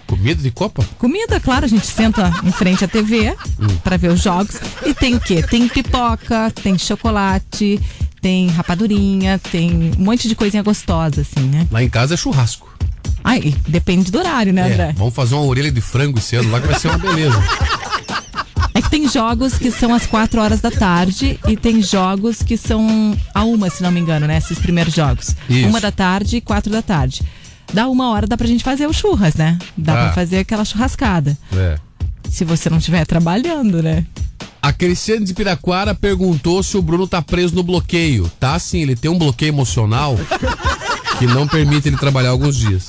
Comida de Copa? Comida, claro, a gente senta em frente à TV Hum. pra ver os jogos. E tem o quê? Tem pipoca, tem chocolate, tem rapadurinha, tem um monte de coisinha gostosa, assim, né? Lá em casa é churrasco. Ai, depende do horário, né, É, André? vamos fazer uma orelha de frango esse ano lá que vai ser uma beleza. É que tem jogos que são às 4 horas da tarde e tem jogos que são a uma, se não me engano, né? Esses primeiros jogos. Isso. Uma da tarde e quatro da tarde. Dá uma hora, dá pra gente fazer o churras, né? Dá Ah. pra fazer aquela churrascada. É. Se você não estiver trabalhando, né? A Cristiane de Piraquara perguntou se o Bruno tá preso no bloqueio. Tá sim, ele tem um bloqueio emocional que não permite ele trabalhar alguns dias.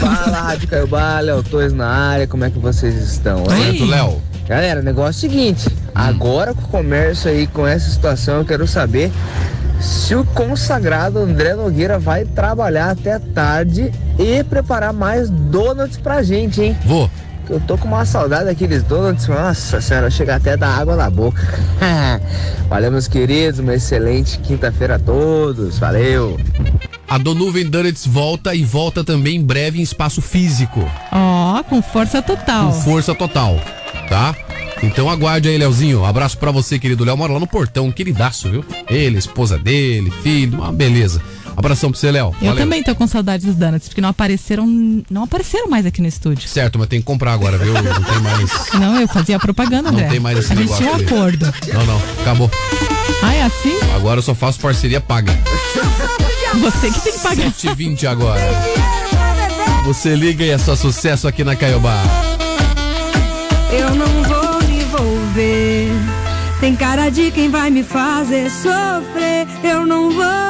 Fala, Rádio Caiobá, Léo Torres na área, como é que vocês estão? Certo, Léo? Galera, o negócio é o seguinte, agora com o comércio aí, com essa situação, eu quero saber se o consagrado André Nogueira vai trabalhar até tarde e preparar mais donuts pra gente, hein? Vou. Eu tô com uma saudade daqueles donuts, nossa senhora, chega até da água na boca. Valeu, meus queridos, uma excelente quinta-feira a todos, valeu! A Donuvem Donuts volta e volta também em breve em espaço físico. Ó, com força total. Com força total, tá? Então aguarde aí, Leozinho. Abraço pra você, querido Léo. Mora lá no portão, um queridaço, viu? Ele, esposa dele, filho, uma beleza. Abração pra você, Léo. Eu Valeu. também tô com saudades dos donuts, porque não apareceram, não apareceram mais aqui no estúdio. Certo, mas tem que comprar agora, viu? Não tem mais. Não, eu fazia propaganda, Não André. tem mais esse A gente negócio tinha um acordo. Não, não, acabou. Ah, é assim? Agora eu só faço parceria paga. Você que tem que pagar. 7h20 agora. Você liga e é só sucesso aqui na Caiobá. Eu não vou me envolver. Tem cara de quem vai me fazer sofrer. Eu não vou.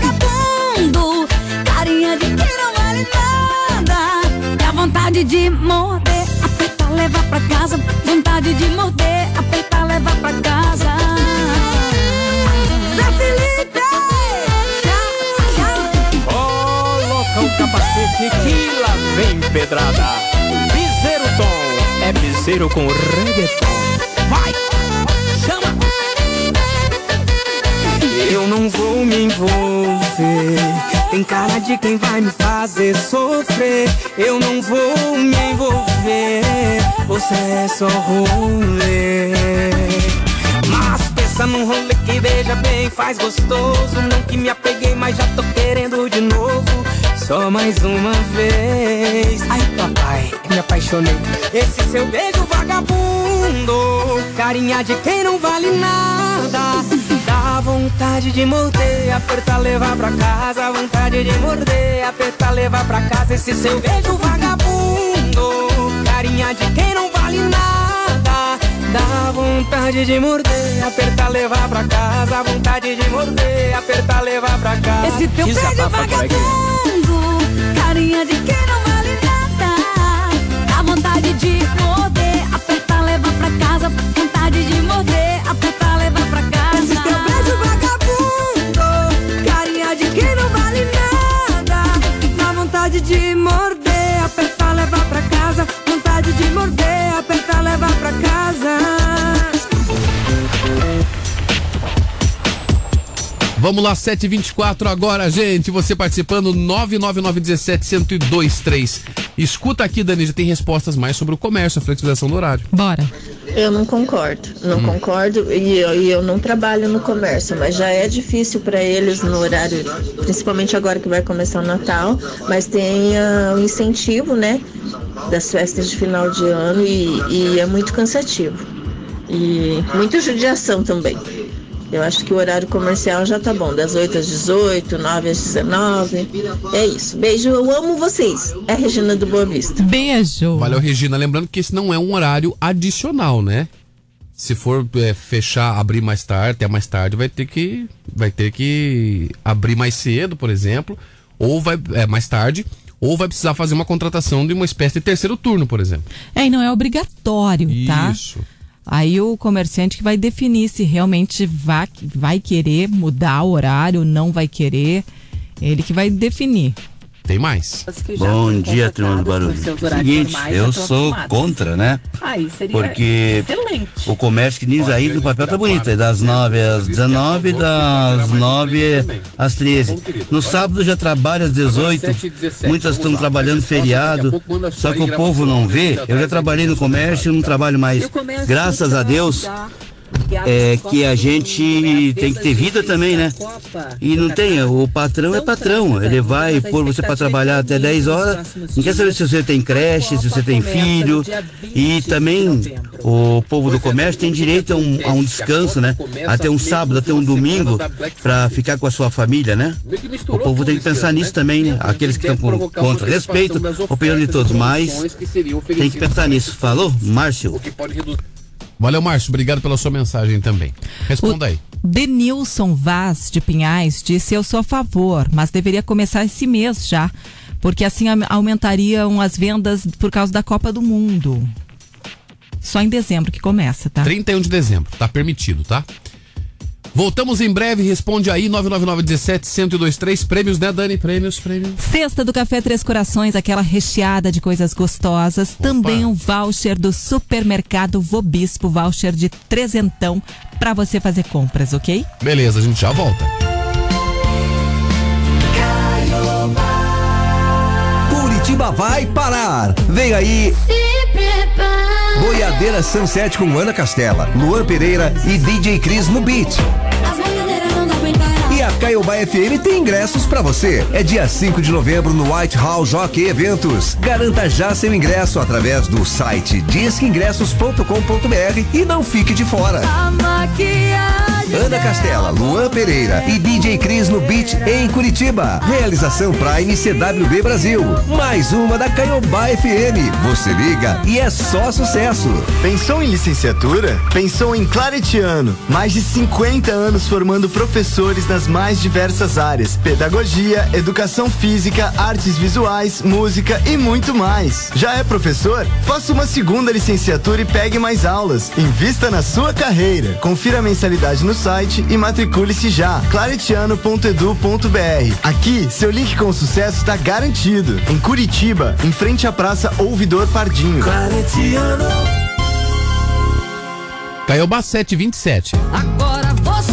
Não vale nada. Dá vontade de morder, apertar, levar pra casa. Vontade de morder, apertar, levar pra casa. Zé Felipe! Coloca o capacete que lá vem pedrada. Piseiro Tom, é piseiro com reggaeton. Vai, chama! Eu não vou me envolver. Tem cara de quem vai me fazer sofrer. Eu não vou me envolver. Você é só rolê. Mas pensa num rolê que beija bem, faz gostoso. Não que me apeguei, mas já tô querendo de novo. Só mais uma vez. Ai, papai, me apaixonei. Esse seu beijo vagabundo. Carinha de quem não vale nada. Dá vontade de morder, apertar, levar pra casa. Vontade de morder, apertar, levar pra casa. Esse seu beijo vagabundo. Carinha de quem não vale nada. Dá vontade de morder, apertar, levar pra casa. Vontade de morder, apertar, levar pra casa. Esse teu beijo vagabundo. Carinha de quem não Vamos lá, 7h24 agora, gente. Você participando, 99917-1023. Escuta aqui, Dani, já tem respostas mais sobre o comércio, a flexibilização do horário. Bora. Eu não concordo, não Hum. concordo e eu, e eu não trabalho no comércio, mas já é difícil para eles no horário, principalmente agora que vai começar o Natal, mas tem ah, o incentivo, né, das festas de final de ano e, e é muito cansativo e muita judiação também. Eu acho que o horário comercial já tá bom, das 8 às 18, 9 às 19. É isso. Beijo, eu amo vocês. É a Regina do Boa Vista. Beijo. Valeu, Regina. Lembrando que esse não é um horário adicional, né? Se for é, fechar, abrir mais tarde, até mais tarde, vai ter que vai ter que abrir mais cedo, por exemplo, ou vai é, mais tarde, ou vai precisar fazer uma contratação de uma espécie de terceiro turno, por exemplo. É, e não é obrigatório, tá? Isso. Aí o comerciante que vai definir se realmente vai, vai querer mudar o horário, não vai querer. Ele que vai definir. Tem mais. Bom dia, turma do Barulho. Seguinte, eu sou contra, né? Aí seria Porque o comércio que diz aí do papel tá bonito, é das 9 às 19, das 9 às 13. No sábado já trabalha às 18, muitas estão trabalhando feriado, só que o povo não vê. Eu já trabalhei no comércio, não trabalho mais. Graças a Deus, é que a gente tem que ter vida também, né? E não tem, o patrão é patrão. Ele vai pôr você para trabalhar até 10 horas. Não quer saber se você tem creche, se você tem filho. E também o povo do comércio tem direito a um, a um descanso, né? Até um sábado, até um domingo, para ficar com a sua família, né? O povo tem que pensar nisso também, né? Aqueles que estão contra. Respeito a opinião de todos, mas tem que pensar nisso. Falou? Márcio. Valeu, Márcio. Obrigado pela sua mensagem também. Responda aí. Denilson Vaz de Pinhais disse: Eu sou a favor, mas deveria começar esse mês já, porque assim am- aumentariam as vendas por causa da Copa do Mundo. Só em dezembro que começa, tá? 31 de dezembro, tá permitido, tá? Voltamos em breve, responde aí, 999-17-1023, prêmios, né, Dani? Prêmios, prêmios. Cesta do Café Três Corações, aquela recheada de coisas gostosas. Também um voucher do supermercado Vobispo, voucher de trezentão pra você fazer compras, ok? Beleza, a gente já volta. Curitiba vai parar. Vem aí. Boiadeira Sunset com Ana Castela, Luan Pereira e DJ Cris no beat. E a Caiobá FM tem ingressos pra você. É dia 5 de novembro no White House Jockey Eventos. Garanta já seu ingresso através do site disqueingressos.com.br e não fique de fora. Ana Castela, Luan Pereira e DJ Cris no Beat em Curitiba. Realização Prime CWB Brasil. Mais uma da Caiobá FM. Você liga e é só sucesso. Pensou em licenciatura? Pensou em Claretiano. Mais de 50 anos formando professores nas mais diversas áreas: pedagogia, educação física, artes visuais, música e muito mais. Já é professor? Faça uma segunda licenciatura e pegue mais aulas. Invista na sua carreira. Confira a mensalidade no site e matricule-se já. claretiano.edu.br. Aqui, seu link com sucesso está garantido. Em Curitiba, em frente à Praça Ouvidor Pardinho. Caiobá 727. Agora você.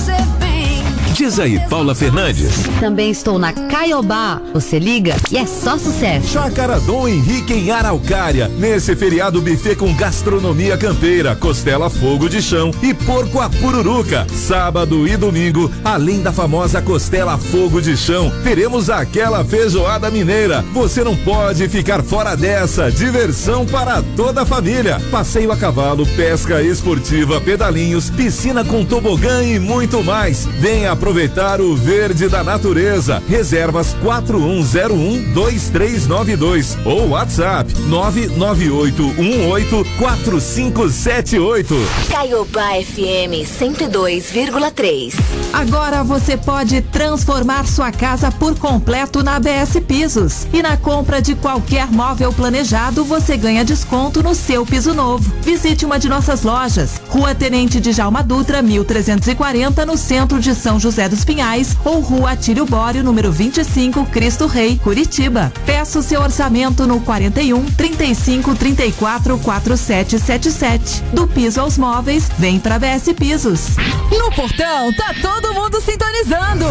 Diz aí, Paula Fernandes. Também estou na Caiobá. Você liga e é só sucesso. Chácara Dom Henrique em Araucária. Nesse feriado buffet com gastronomia campeira, costela fogo de chão e porco a pururuca. Sábado e domingo, além da famosa costela fogo de chão, teremos aquela feijoada mineira. Você não pode ficar fora dessa. Diversão para toda a família. Passeio a cavalo, pesca esportiva, pedalinhos, piscina com tobogã e muito mais. Venha aproveitar o verde da natureza. Reservas 41012392 ou WhatsApp 998184578. Caiobá FM 102,3. Agora você pode transformar sua casa por completo na ABS Pisos. E na compra de qualquer móvel planejado, você ganha desconto no seu piso novo. Visite uma de nossas lojas. Rua Tenente de Jalma Dutra, 1340, no centro de São José José dos Pinhais ou Rua Atílio Bório, número 25, Cristo Rei, Curitiba. Peça o seu orçamento no 41 35 34 4777. Do piso aos móveis, vem pra BS Pisos. No portão, tá todo mundo sintonizando.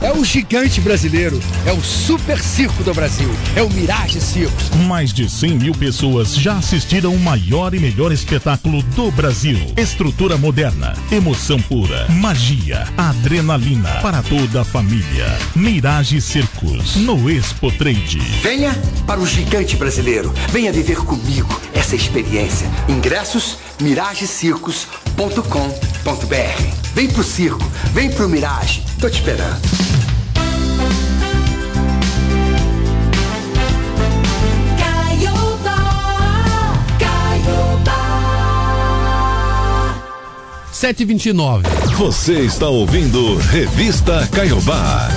É o gigante brasileiro, é o super circo do Brasil, é o Mirage Circos. Mais de 100 mil pessoas já assistiram o maior e melhor espetáculo do Brasil. Estrutura moderna, emoção pura, magia, adrenalina para toda a família. Mirage Circos, no Expo Trade. Venha para o gigante brasileiro. Venha viver comigo essa experiência. Ingressos miragecircos.com.br. Vem pro circo, vem pro Mirage. Tô te esperando. 729. Você está ouvindo Revista Caiobá.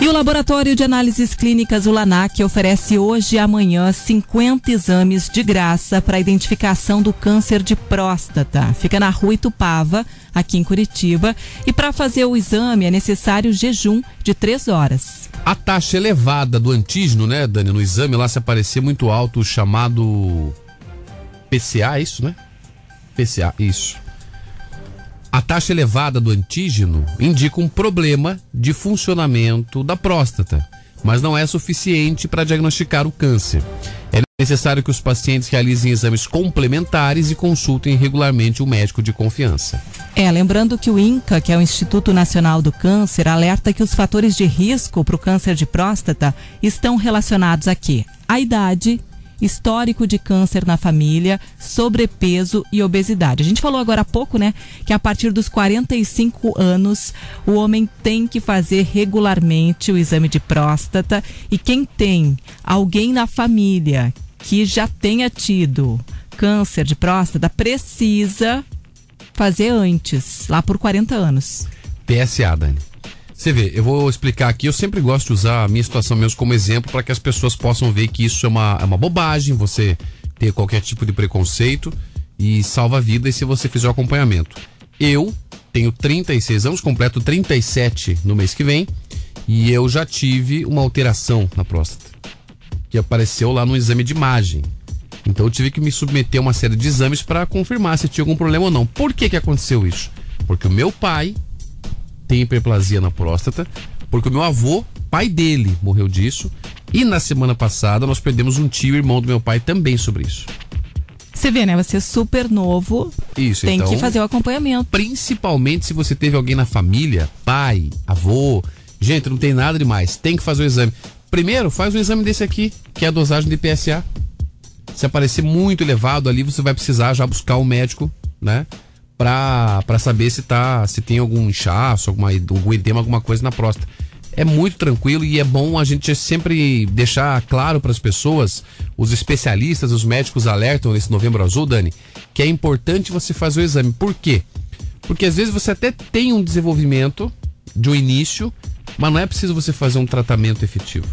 E o Laboratório de Análises Clínicas Ulanac oferece hoje e amanhã 50 exames de graça para identificação do câncer de próstata. Fica na rua Itupava, aqui em Curitiba. E para fazer o exame é necessário jejum de 3 horas. A taxa elevada do antígeno, né, Dani, no exame lá se aparecer muito alto, o chamado PCA, é isso, né? PCA, isso. A taxa elevada do antígeno indica um problema de funcionamento da próstata, mas não é suficiente para diagnosticar o câncer. É necessário que os pacientes realizem exames complementares e consultem regularmente o médico de confiança. É, lembrando que o INCA, que é o Instituto Nacional do Câncer, alerta que os fatores de risco para o câncer de próstata estão relacionados aqui: a idade, histórico de câncer na família, sobrepeso e obesidade. A gente falou agora há pouco, né, que a partir dos 45 anos o homem tem que fazer regularmente o exame de próstata e quem tem alguém na família que já tenha tido câncer de próstata precisa fazer antes, lá por 40 anos. PSA, Dani. Você vê, eu vou explicar aqui, eu sempre gosto de usar a minha situação mesmo como exemplo para que as pessoas possam ver que isso é uma, é uma bobagem, você ter qualquer tipo de preconceito e salva vidas se você fizer o acompanhamento. Eu tenho 36 anos, completo 37 no mês que vem, e eu já tive uma alteração na próstata, que apareceu lá no exame de imagem. Então eu tive que me submeter a uma série de exames para confirmar se tinha algum problema ou não. Por que que aconteceu isso? Porque o meu pai tem hiperplasia na próstata, porque o meu avô, pai dele, morreu disso. E na semana passada nós perdemos um tio, irmão do meu pai, também sobre isso. Você vê, né? Você é super novo, Isso, tem então, que fazer o acompanhamento. Principalmente se você teve alguém na família, pai, avô. Gente, não tem nada demais. Tem que fazer o exame. Primeiro, faz um exame desse aqui, que é a dosagem de PSA. Se aparecer muito elevado ali, você vai precisar já buscar um médico, né? Pra, pra saber se tá se tem algum inchaço, alguma, algum edema, alguma coisa na próstata. É muito tranquilo e é bom a gente sempre deixar claro para as pessoas, os especialistas, os médicos alertam nesse novembro azul, Dani, que é importante você fazer o exame. Por quê? Porque às vezes você até tem um desenvolvimento de um início, mas não é preciso você fazer um tratamento efetivo.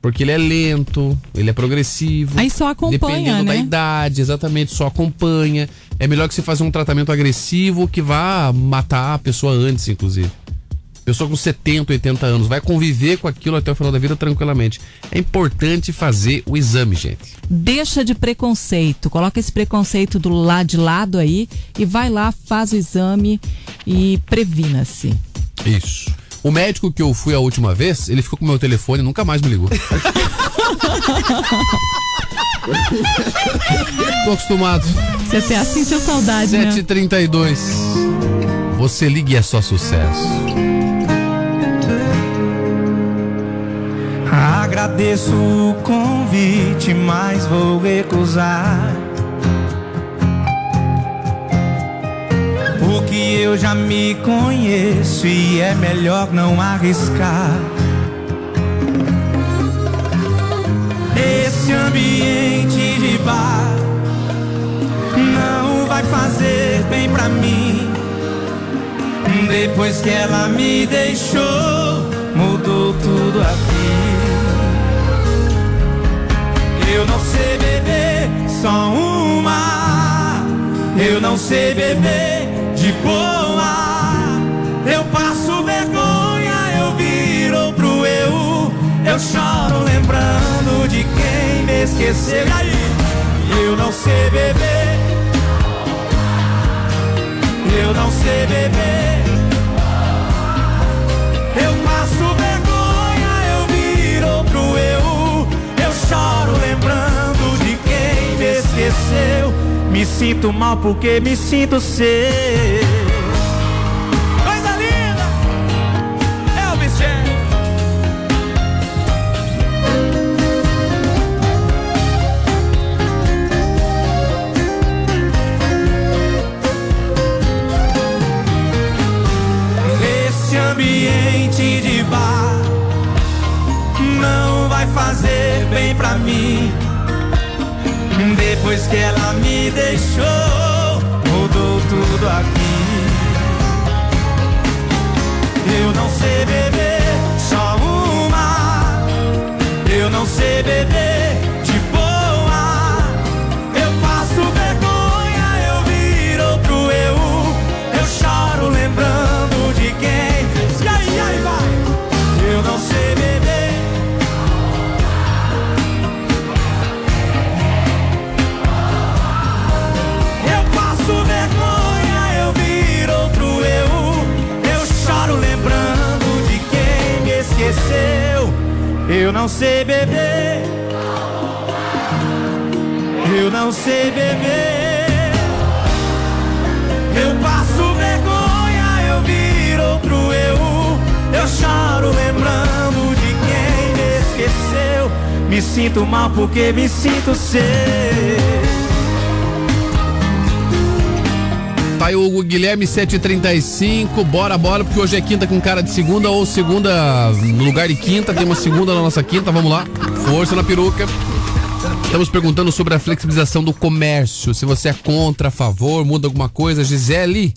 Porque ele é lento, ele é progressivo. Aí só acompanha, Dependendo da né? idade, exatamente, só acompanha. É melhor que você faça um tratamento agressivo que vá matar a pessoa antes, inclusive. Pessoa com 70, 80 anos vai conviver com aquilo até o final da vida tranquilamente. É importante fazer o exame, gente. Deixa de preconceito, coloca esse preconceito do lado de lado aí e vai lá, faz o exame e previna-se. Isso. O médico que eu fui a última vez, ele ficou com meu telefone e nunca mais me ligou. Tô acostumado. Você até sentiu saudade, né? 7h32. Você ligue e é só sucesso. Agradeço o convite, mas vou recusar. Porque eu já me conheço e é melhor não arriscar. Esse ambiente de bar não vai fazer bem pra mim. Depois que ela me deixou, mudou tudo aqui. Eu não sei beber só uma. Eu não sei beber de boa. Eu passo vergonha, eu viro pro eu. Eu choro lembrando esqueceu. E aí? Eu não sei beber. Eu não sei beber. Eu passo vergonha, eu viro outro eu. Eu choro lembrando de quem me esqueceu. Me sinto mal porque me sinto seu. Pra mim. Depois que ela me deixou, mudou tudo aqui. Eu não sei beber só uma. Eu não sei beber não sei beber. Eu não sei beber. Eu passo vergonha, eu viro outro eu. Eu choro lembrando de quem me esqueceu. Me sinto mal porque me sinto seu. Aí o Guilherme 735, bora, bora, porque hoje é quinta com cara de segunda ou segunda no lugar de quinta, tem uma segunda na nossa quinta, vamos lá. Força na peruca. Estamos perguntando sobre a flexibilização do comércio, se você é contra, a favor, muda alguma coisa. Gisele,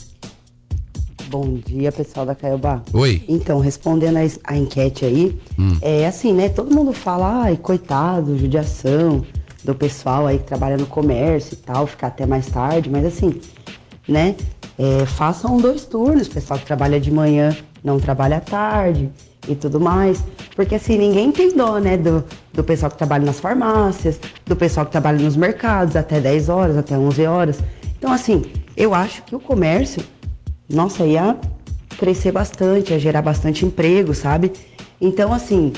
Bom dia, pessoal da Caiobá. Oi. Então, respondendo a, a enquete aí, Hum. é assim, né? Todo mundo fala, ai, coitado, judiação do pessoal aí que trabalha no comércio e tal, ficar até mais tarde, mas assim, né? É, façam dois turnos, pessoal que trabalha de manhã não trabalha à tarde e tudo mais. Porque assim, ninguém tem dó, né? Do, do pessoal que trabalha nas farmácias, do pessoal que trabalha nos mercados até 10 horas, até 11 horas. Então, assim, eu acho que o comércio nossa, ia crescer bastante, ia gerar bastante emprego, sabe? Então, assim,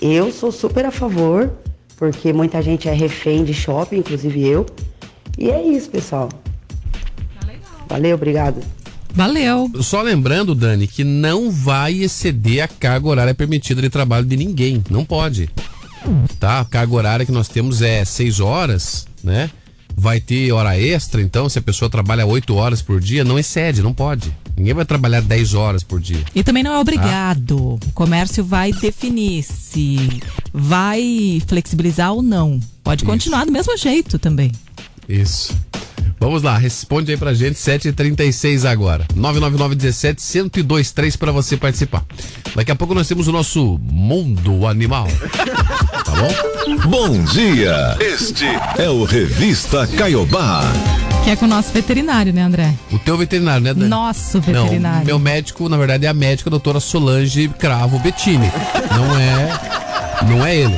eu sou super a favor, porque muita gente é refém de shopping, inclusive eu. E é isso, pessoal. Valeu, obrigado. Valeu. Só lembrando, Dani, que não vai exceder a carga horária permitida de trabalho de ninguém. Não pode. Tá? A carga horária que nós temos é 6 horas, né? Vai ter hora extra, então, se a pessoa trabalha 8 horas por dia, não excede, não pode. Ninguém vai trabalhar 10 horas por dia. E também não é obrigado. O comércio vai definir se vai flexibilizar ou não. Pode continuar do mesmo jeito também. Isso. Vamos lá, responde aí pra gente, 7h36 agora. 999-17-1023 pra você participar. Daqui a pouco nós temos o nosso Mundo Animal. Tá bom? Bom dia. Este é o Revista Caiobá. Que é com o nosso veterinário, né, André? O teu veterinário, né, Dani? Nosso Não, veterinário. meu médico, na verdade, é a médica a doutora Solange Cravo Bettini. Não é. Não é ele.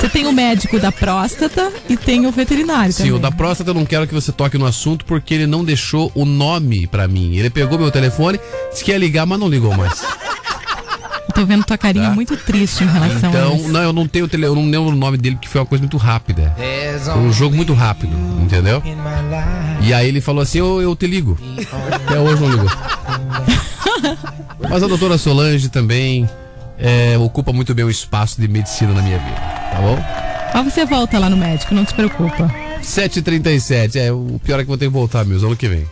Você tem o médico da próstata e tem o veterinário Sim, também. o da próstata eu não quero que você toque no assunto porque ele não deixou o nome pra mim. Ele pegou meu telefone, disse que ia ligar, mas não ligou mais. Eu tô vendo tua carinha Tá. muito triste em relação a Então, isso. não, eu não tenho o tele, eu não lembro o nome dele porque foi uma coisa muito rápida. Foi um jogo muito rápido, entendeu? E aí ele falou assim, eu, eu te ligo. Até hoje não ligou. Mas a doutora Solange também é, ocupa muito bem o espaço de medicina na minha vida, tá bom? Mas você volta lá no médico, não te preocupa. 7h37, é, o pior é que eu vou ter que voltar mesmo, ano que vem.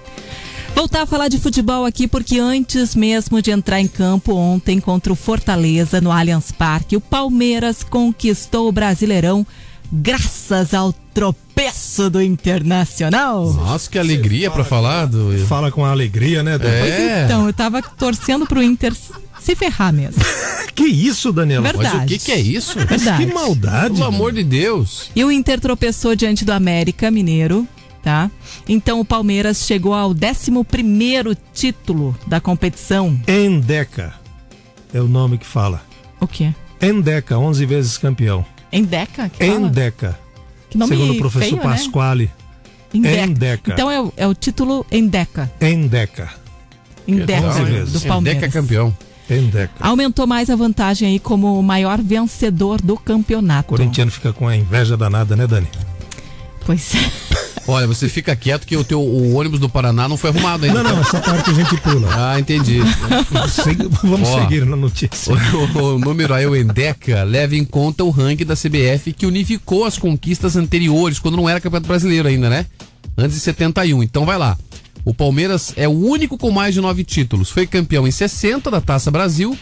Voltar a falar de futebol aqui porque antes mesmo de entrar em campo ontem contra o Fortaleza no Allianz Parque, o Palmeiras conquistou o Brasileirão graças ao tropeço do Internacional. Nossa, que alegria pra falar do. Fala com alegria, né, Dani? Pois então, eu tava torcendo pro Inter se ferrar mesmo. Que isso, Daniela? Verdade. Mas o que, que é isso? Verdade. Que maldade. Pelo amor de Deus. E o Inter tropeçou diante do América Mineiro, tá? Então o Palmeiras chegou ao 11º título da competição. Endeca. É o nome que fala. O quê? Endeca, 11 vezes campeão. Endeca? que fala? Endeca. Que nome Segundo o professor feio, né? Pasquale. Endeca. Endeca. Então é, o- é o título Endeca. Endeca. Endeca, Onze vezes. do Palmeiras. Endeca campeão. Endeca. Aumentou mais a vantagem aí como o maior vencedor do O campeonato. corintiano fica com a inveja danada, né, Dani? Pois é. Olha, você fica quieto que o teu o ônibus do Paraná não foi arrumado ainda. Não, não, essa parte a gente pula. Ah, entendi. Vamos Ó. seguir na notícia. O, o número aí, o Endeca, leva em conta o ranking da CBF que unificou as conquistas anteriores, quando não era Campeonato Brasileiro ainda, né? Antes de 71. Então vai lá. O Palmeiras é o único com mais de nove títulos. Foi campeão em 60 da Taça Brasil,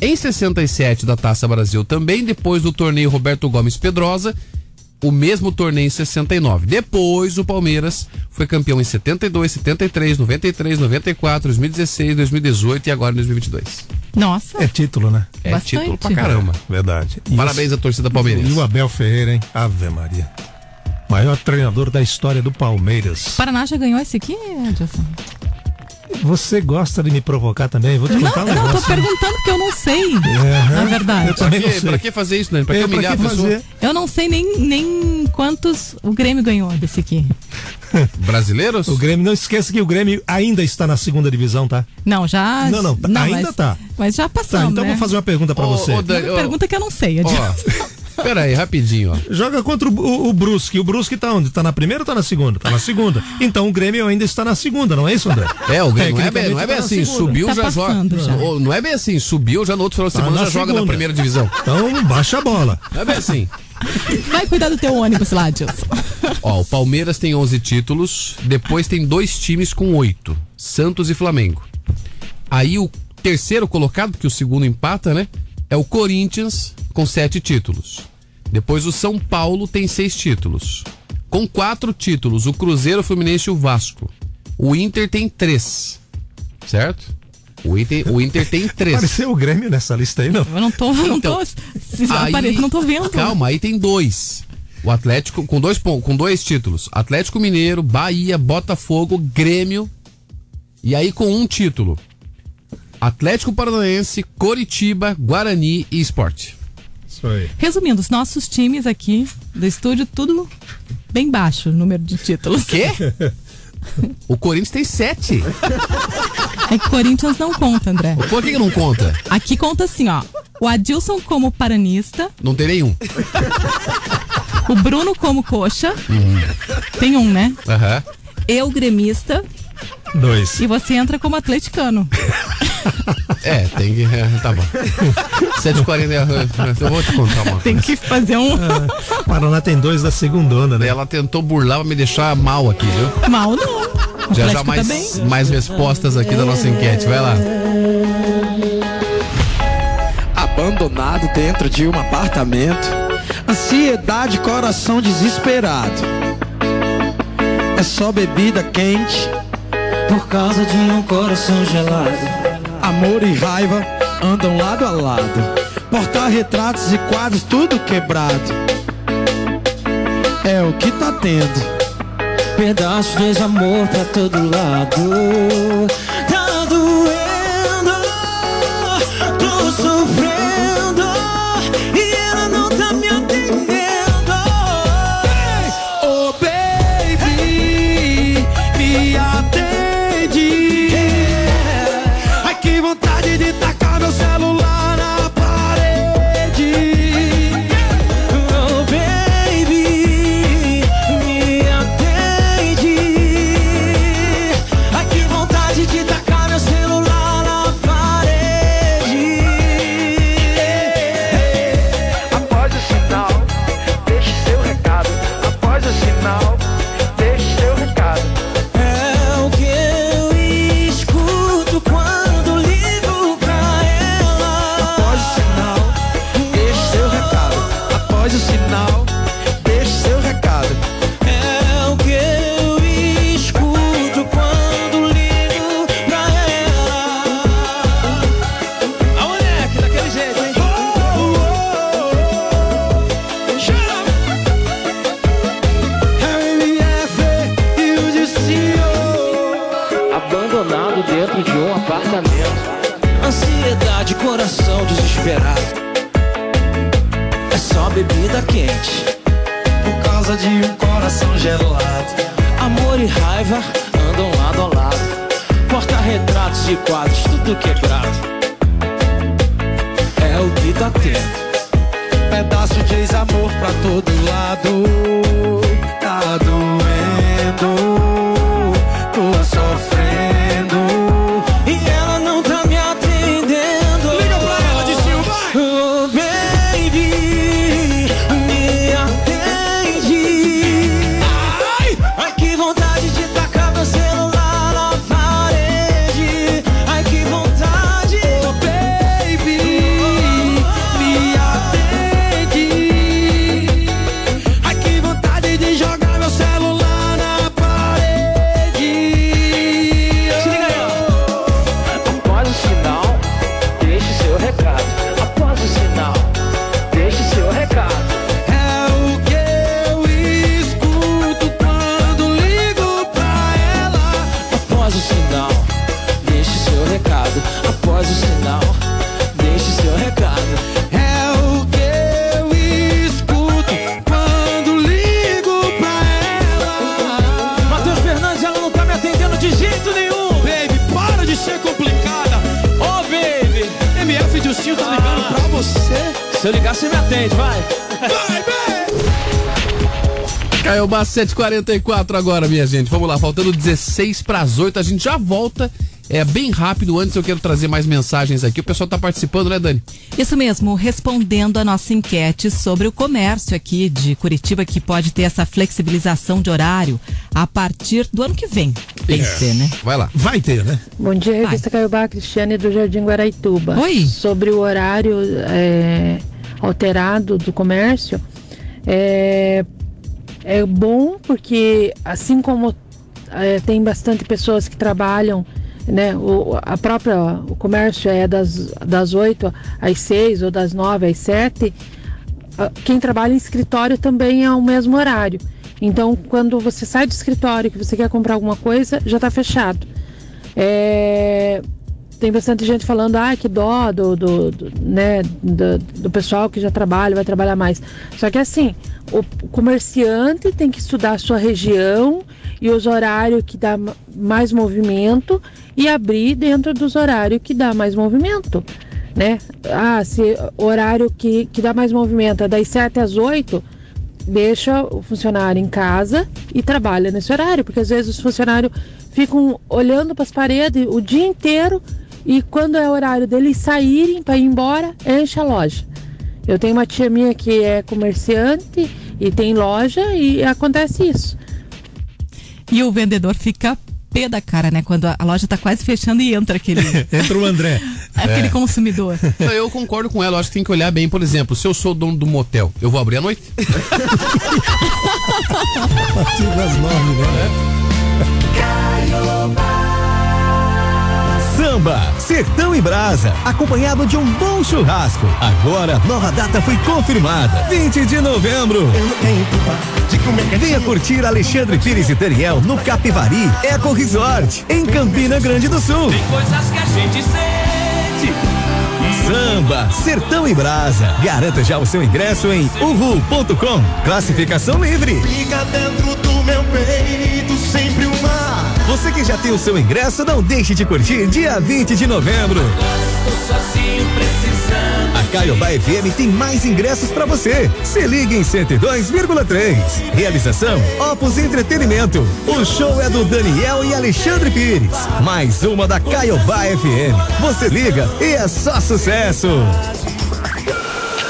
em 67 da Taça Brasil também, depois do torneio Roberto Gomes Pedrosa, o mesmo torneio em 69. Depois o Palmeiras foi campeão em 72, 73, 93, 94, 2016, 2018 e agora em 2022. Nossa. É título, né? É Bastante. título pra caramba. Verdade. Parabéns à torcida palmeirense. E o Abel Ferreira, hein? Ave Maria. Maior treinador da história do Palmeiras. O Paraná já ganhou esse aqui, Edilson? Você gosta de me provocar também? Vou te Não, contar um não, tô perguntando porque eu não sei. É, Na verdade. Eu também Pra não que, sei. pra que fazer isso, né? Pra que É, pra humilhar que a pessoa? fazer? Eu não sei nem, nem quantos o Grêmio ganhou desse aqui. Brasileiros? O Grêmio, não esqueça que o Grêmio ainda está na segunda divisão, tá? Não, já. Não, não, ainda mas, tá. Mas já Tá, passamos. então né? vou fazer uma pergunta pra Ô, você. Dan- Uma ô, pergunta que eu não sei, Edilson. Ó, pera aí, rapidinho, ó. Joga contra o, o, o Brusque. O Brusque tá onde? Tá na primeira ou tá na segunda? Tá na segunda. Então o Grêmio ainda está na segunda, não é isso, André? É, o Grêmio não é bem, não é bem tá na assim, segunda. subiu Tá já joga. já. Não é bem assim, subiu já no outro final de Tá semana na já joga na segunda. primeira divisão. Então baixa a bola. Não é bem assim. Vai cuidar do teu ônibus lá. Ó, o Palmeiras tem 11 títulos, depois tem dois times com oito, Santos e Flamengo. Aí o terceiro colocado, porque o segundo empata, né? É o Corinthians com sete títulos. Depois o São Paulo tem seis títulos. Com quatro títulos, o Cruzeiro, o Fluminense e o Vasco. O Inter tem três. Certo? O Inter, o Inter tem três. Apareceu o Grêmio nessa lista aí, não? Eu não tô. Não Então, tô se aparece, não tô vendo. Calma, aí tem dois. O Atlético com dois pontos, com dois títulos. Atlético Mineiro, Bahia, Botafogo, Grêmio. E aí com um título. Atlético Paranaense, Coritiba, Guarani e Esporte. Isso aí. Resumindo, os nossos times aqui do estúdio, tudo bem baixo o número de títulos. Quê? O Corinthians tem sete. É que Corinthians não conta, André. Por que, que não conta? Aqui conta assim, ó. O Adilson como paranista, Não tem nenhum. o Bruno como coxa. Tem um, né? Aham. Eu gremista Dois. e você entra como atleticano. É, tem que. é, tá bom. 7h40. Eu vou te contar uma Tem coisa. que fazer um O Paraná tem dois da segunda onda, né? Ela tentou burlar pra me deixar mal aqui, viu? mal, não. O Já já Atlético mais, tá bem. mais respostas aqui da nossa enquete. Vai lá. Abandonado dentro de um apartamento. Ansiedade, coração desesperado. É só bebida quente. Por causa de um coração gelado. Amor e raiva andam lado a lado. Porta-retratos e quadros, tudo quebrado. É o que tá tendo. Pedaço de desamor pra todo lado. De quadros, tudo quebrado. É o que tá tendo. Pedaço de ex-amor pra todo lado. Caiobá 744 agora, minha gente. Vamos lá, faltando 16 para as 8, a gente já volta. É bem rápido, antes eu quero trazer mais mensagens aqui. O pessoal tá participando, né, Dani? Isso mesmo, respondendo a nossa enquete sobre o comércio aqui de Curitiba, que pode ter essa flexibilização de horário a partir do ano que vem. Tem que ser, né? Vai lá. Vai ter, né? Bom dia, revista Caiobá, Cristiane do Jardim Guaraituba. Oi. Sobre o horário é, alterado do comércio, é, é bom porque assim como é, tem bastante pessoas que trabalham, né, o, a própria, o comércio é das, das 8 às 6 ou das 9 às 7, ah, quem trabalha em escritório também é o mesmo horário. Então, quando você sai do escritório que você quer comprar alguma coisa, já está fechado. É, tem bastante gente falando, ah, que dó do, do, do, né, do, do pessoal que já trabalha, vai trabalhar mais. Só que assim, o comerciante tem que estudar a sua região e os horários que dá ma- mais movimento e abrir dentro dos horários que dá mais movimento, né? Ah, se horário que, que dá mais movimento é das 7 às 8, deixa o funcionário em casa e trabalha nesse horário, porque às vezes os funcionários ficam olhando para as paredes o dia inteiro e quando é horário deles saírem para ir embora, enche a loja. Eu tenho uma tia minha que é comerciante e tem loja e acontece isso. E o vendedor fica pé da cara, né? Quando a loja tá quase fechando e entra aquele, Entra o André. aquele É. consumidor. Não, eu concordo com ela, eu acho que tem que olhar bem, por exemplo, se eu sou dono do motel, eu vou abrir à noite? A partir das nove, né? Samba, Sertão e Brasa, acompanhado de um bom churrasco. Agora, nova data foi confirmada. 20 de novembro. Venha curtir Alexandre Pires e Daniel no Capivari Eco Resort, em Campina Grande do Sul. Tem coisas que a gente sente. Samba, Sertão e Brasa. Garanta já o seu ingresso em uhu.com. Classificação livre. Fica dentro do meu peito. Você que já tem o seu ingresso, não deixe de curtir dia 20 de novembro. A Caiobá FM tem mais ingressos pra você. Se ligue em 102,3. Realização Opus Entretenimento. O show é do Daniel e Alexandre Pires. Mais uma da Caiobá FM. Você liga e é só sucesso.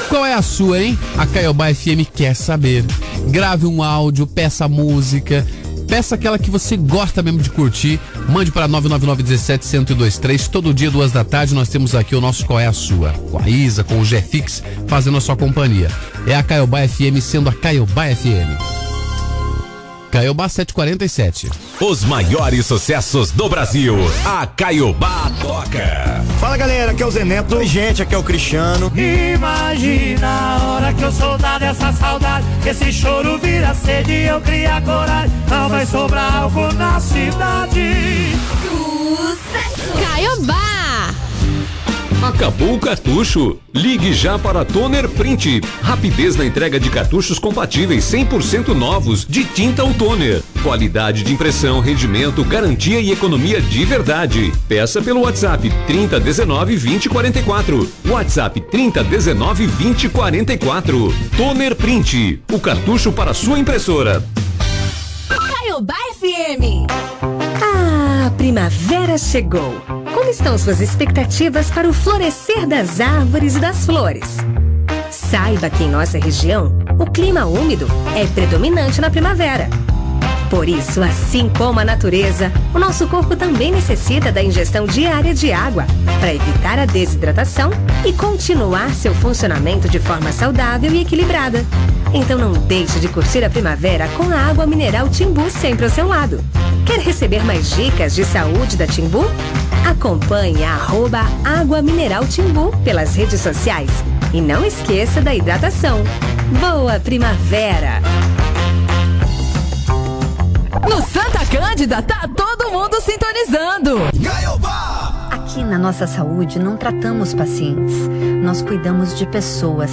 Qual é a sua, hein? A Caiobá FM quer saber. Grave um áudio, peça música, peça aquela que você gosta mesmo de curtir. Mande para 99917-1023. Todo dia, duas da tarde, nós temos aqui o nosso Qual é a Sua? Com a Isa, com o Jefix, fazendo a sua companhia. É a Caiobá FM sendo a Caiobá FM. Caiobá 747. Os maiores sucessos do Brasil. A Caiobá toca. Fala galera, aqui é o Zé Neto. Oi, gente, aqui é o Cristiano. Imagina a hora que eu soltar dessa saudade. que Esse choro vira sede e eu criar coragem. Não vai sobrar álcool na cidade. Caiobá! Acabou o cartucho? Ligue já para Toner Print. Rapidez na entrega de cartuchos compatíveis 100% novos de tinta ou toner. Qualidade de impressão, rendimento, garantia e economia de verdade. Peça pelo WhatsApp 3019 2044. WhatsApp 3019 2044. Toner Print. O cartucho para sua impressora. Caiobá FM. Ah, a primavera chegou. Estão suas expectativas para o florescer das árvores e das flores? Saiba que em nossa região, o clima úmido é predominante na primavera. Por isso, assim como a natureza, o nosso corpo também necessita da ingestão diária de água para evitar a desidratação e continuar seu funcionamento de forma saudável e equilibrada. Então não deixe de curtir a primavera com a água mineral Timbu sempre ao seu lado. Quer receber mais dicas de saúde da Timbu? Acompanhe a arroba Água Mineral Timbu pelas redes sociais. E não esqueça da hidratação. Boa primavera! No Santa Cândida tá todo mundo sintonizando. Aqui na nossa saúde não tratamos pacientes, nós cuidamos de pessoas.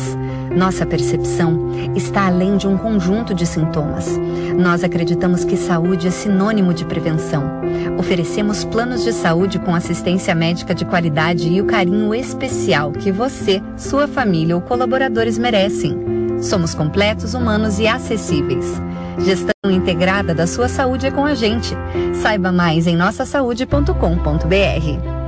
Nossa percepção está além de um conjunto de sintomas. Nós acreditamos que saúde é sinônimo de prevenção. Oferecemos planos de saúde com assistência médica de qualidade e o carinho especial que você, sua família ou colaboradores merecem. Somos completos, humanos e acessíveis. Gestão integrada da sua saúde é com a gente. Saiba mais em nossasaude.com.br.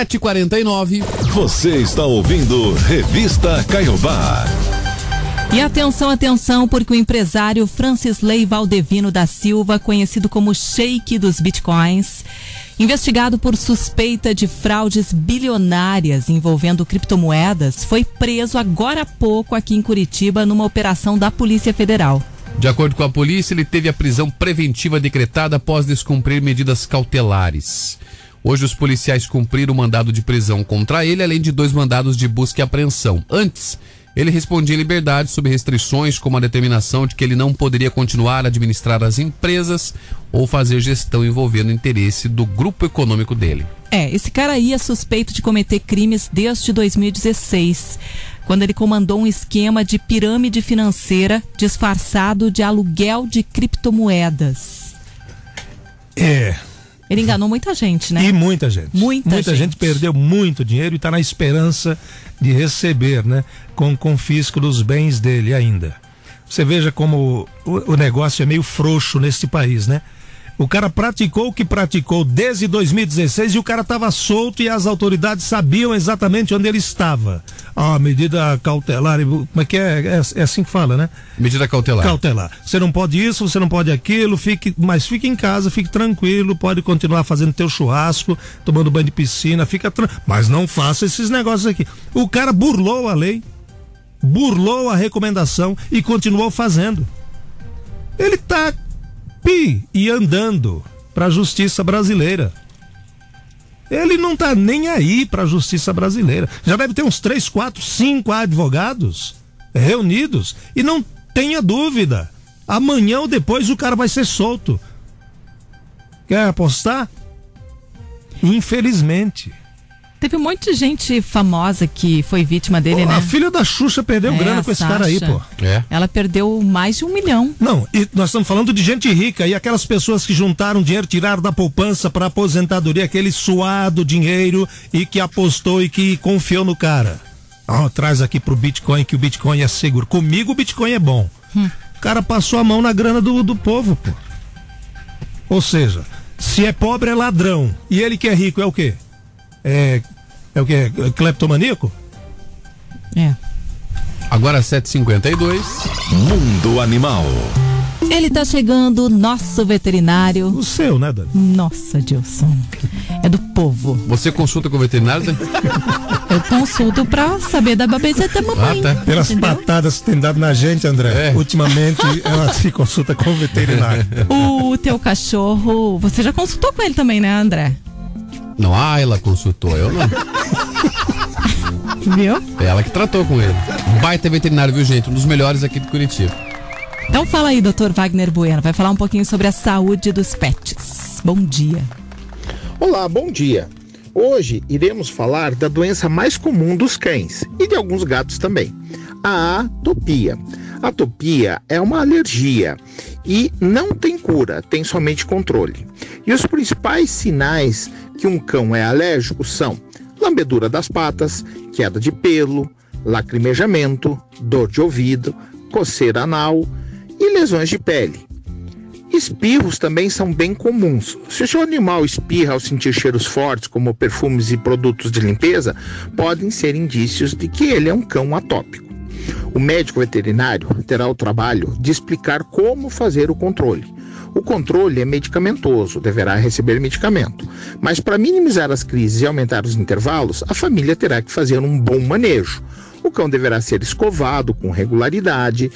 Sete e quarenta e nove. Você está ouvindo Revista Caiobá. E atenção, atenção, porque o empresário Francisley Valdevino da Silva, conhecido como Sheik dos Bitcoins, investigado por suspeita de fraudes bilionárias envolvendo criptomoedas, foi preso agora há pouco aqui em Curitiba numa operação da Polícia Federal. De acordo com a polícia, ele teve a prisão preventiva decretada após descumprir medidas cautelares. Hoje, os policiais cumpriram o mandado de prisão contra ele, além de dois mandados de busca e apreensão. Antes, ele respondia em liberdade sob restrições, como a determinação de que ele não poderia continuar a administrar as empresas ou fazer gestão envolvendo o interesse do grupo econômico dele. É, esse cara aí é suspeito de cometer crimes desde 2016, quando ele comandou um esquema de pirâmide financeira disfarçado de aluguel de criptomoedas. É. Ele enganou muita gente, né? E muita gente. Muita gente. gente. perdeu muito dinheiro e está na esperança de receber, né? Com o confisco dos bens dele ainda. Você veja como o, o negócio é meio frouxo nesse país, né? O cara praticou o que praticou desde 2016 e o cara estava solto e as autoridades sabiam exatamente onde ele estava. Ah, medida cautelar, como é que é? É, é assim que fala, né? Medida cautelar. Cautelar. Você não pode isso, você não pode aquilo, fique, mas fique em casa, fique tranquilo, pode continuar fazendo teu churrasco, tomando banho de piscina, fica mas não faça esses negócios aqui. O cara burlou a lei, burlou a recomendação e continuou fazendo. Ele tá pi e andando para a justiça brasileira. Ele não tá nem aí para a justiça brasileira. Já deve ter uns três, quatro, cinco advogados reunidos e não tenha dúvida. Amanhã ou depois o cara vai ser solto. Quer apostar? Infelizmente. Teve um monte de gente famosa que foi vítima dele, Pô, né? A filha da Xuxa perdeu É, grana com esse cara aí, pô. É. Ela perdeu mais de um milhão. Não, e nós estamos falando de gente rica e aquelas pessoas que juntaram dinheiro, tiraram da poupança para aposentadoria, aquele suado dinheiro e que apostou e que confiou no cara. Ó, traz aqui pro Bitcoin que o Bitcoin é seguro. Comigo o Bitcoin é bom. O cara passou a mão na grana do, do povo, pô. Ou seja, se é pobre é ladrão e ele que é rico é o quê? É, é o quê? É Cleptomaníaco? É. Agora 7h52. Mundo Animal. Ele tá chegando, nosso veterinário. O seu, né, Dani? Nossa, Dilson. É do povo. Você consulta com o veterinário? Dani? Eu consulto pra saber da babeta da mamãe. Ah, tá. Pelas entendeu? patadas que tem dado na gente, André. É. Ultimamente ela se consulta com o veterinário. O teu cachorro, você já consultou com ele também, né, André? Não, ah, ela consultou, eu não. Viu? É ela que tratou com ele. Baita veterinário, viu, gente? Um dos melhores aqui de Curitiba. Então fala aí, doutor Wagner Bueno, vai falar um pouquinho sobre a saúde dos pets. Bom dia. Olá, bom dia. Hoje iremos falar da doença mais comum dos cães e de alguns gatos também, a atopia. A atopia é uma alergia e não tem cura, tem somente controle. E os principais sinais que um cão é alérgico são lambedura das patas, queda de pelo, lacrimejamento, dor de ouvido, coceira anal e lesões de pele. Espirros também são bem comuns. Se o seu animal espirra ao sentir cheiros fortes, como perfumes e produtos de limpeza, podem ser indícios de que ele é um cão atópico. O médico veterinário terá o trabalho de explicar como fazer o controle. O controle é medicamentoso, deverá receber medicamento. Mas para minimizar as crises e aumentar os intervalos, a família terá que fazer um bom manejo. O cão deverá ser escovado com regularidade,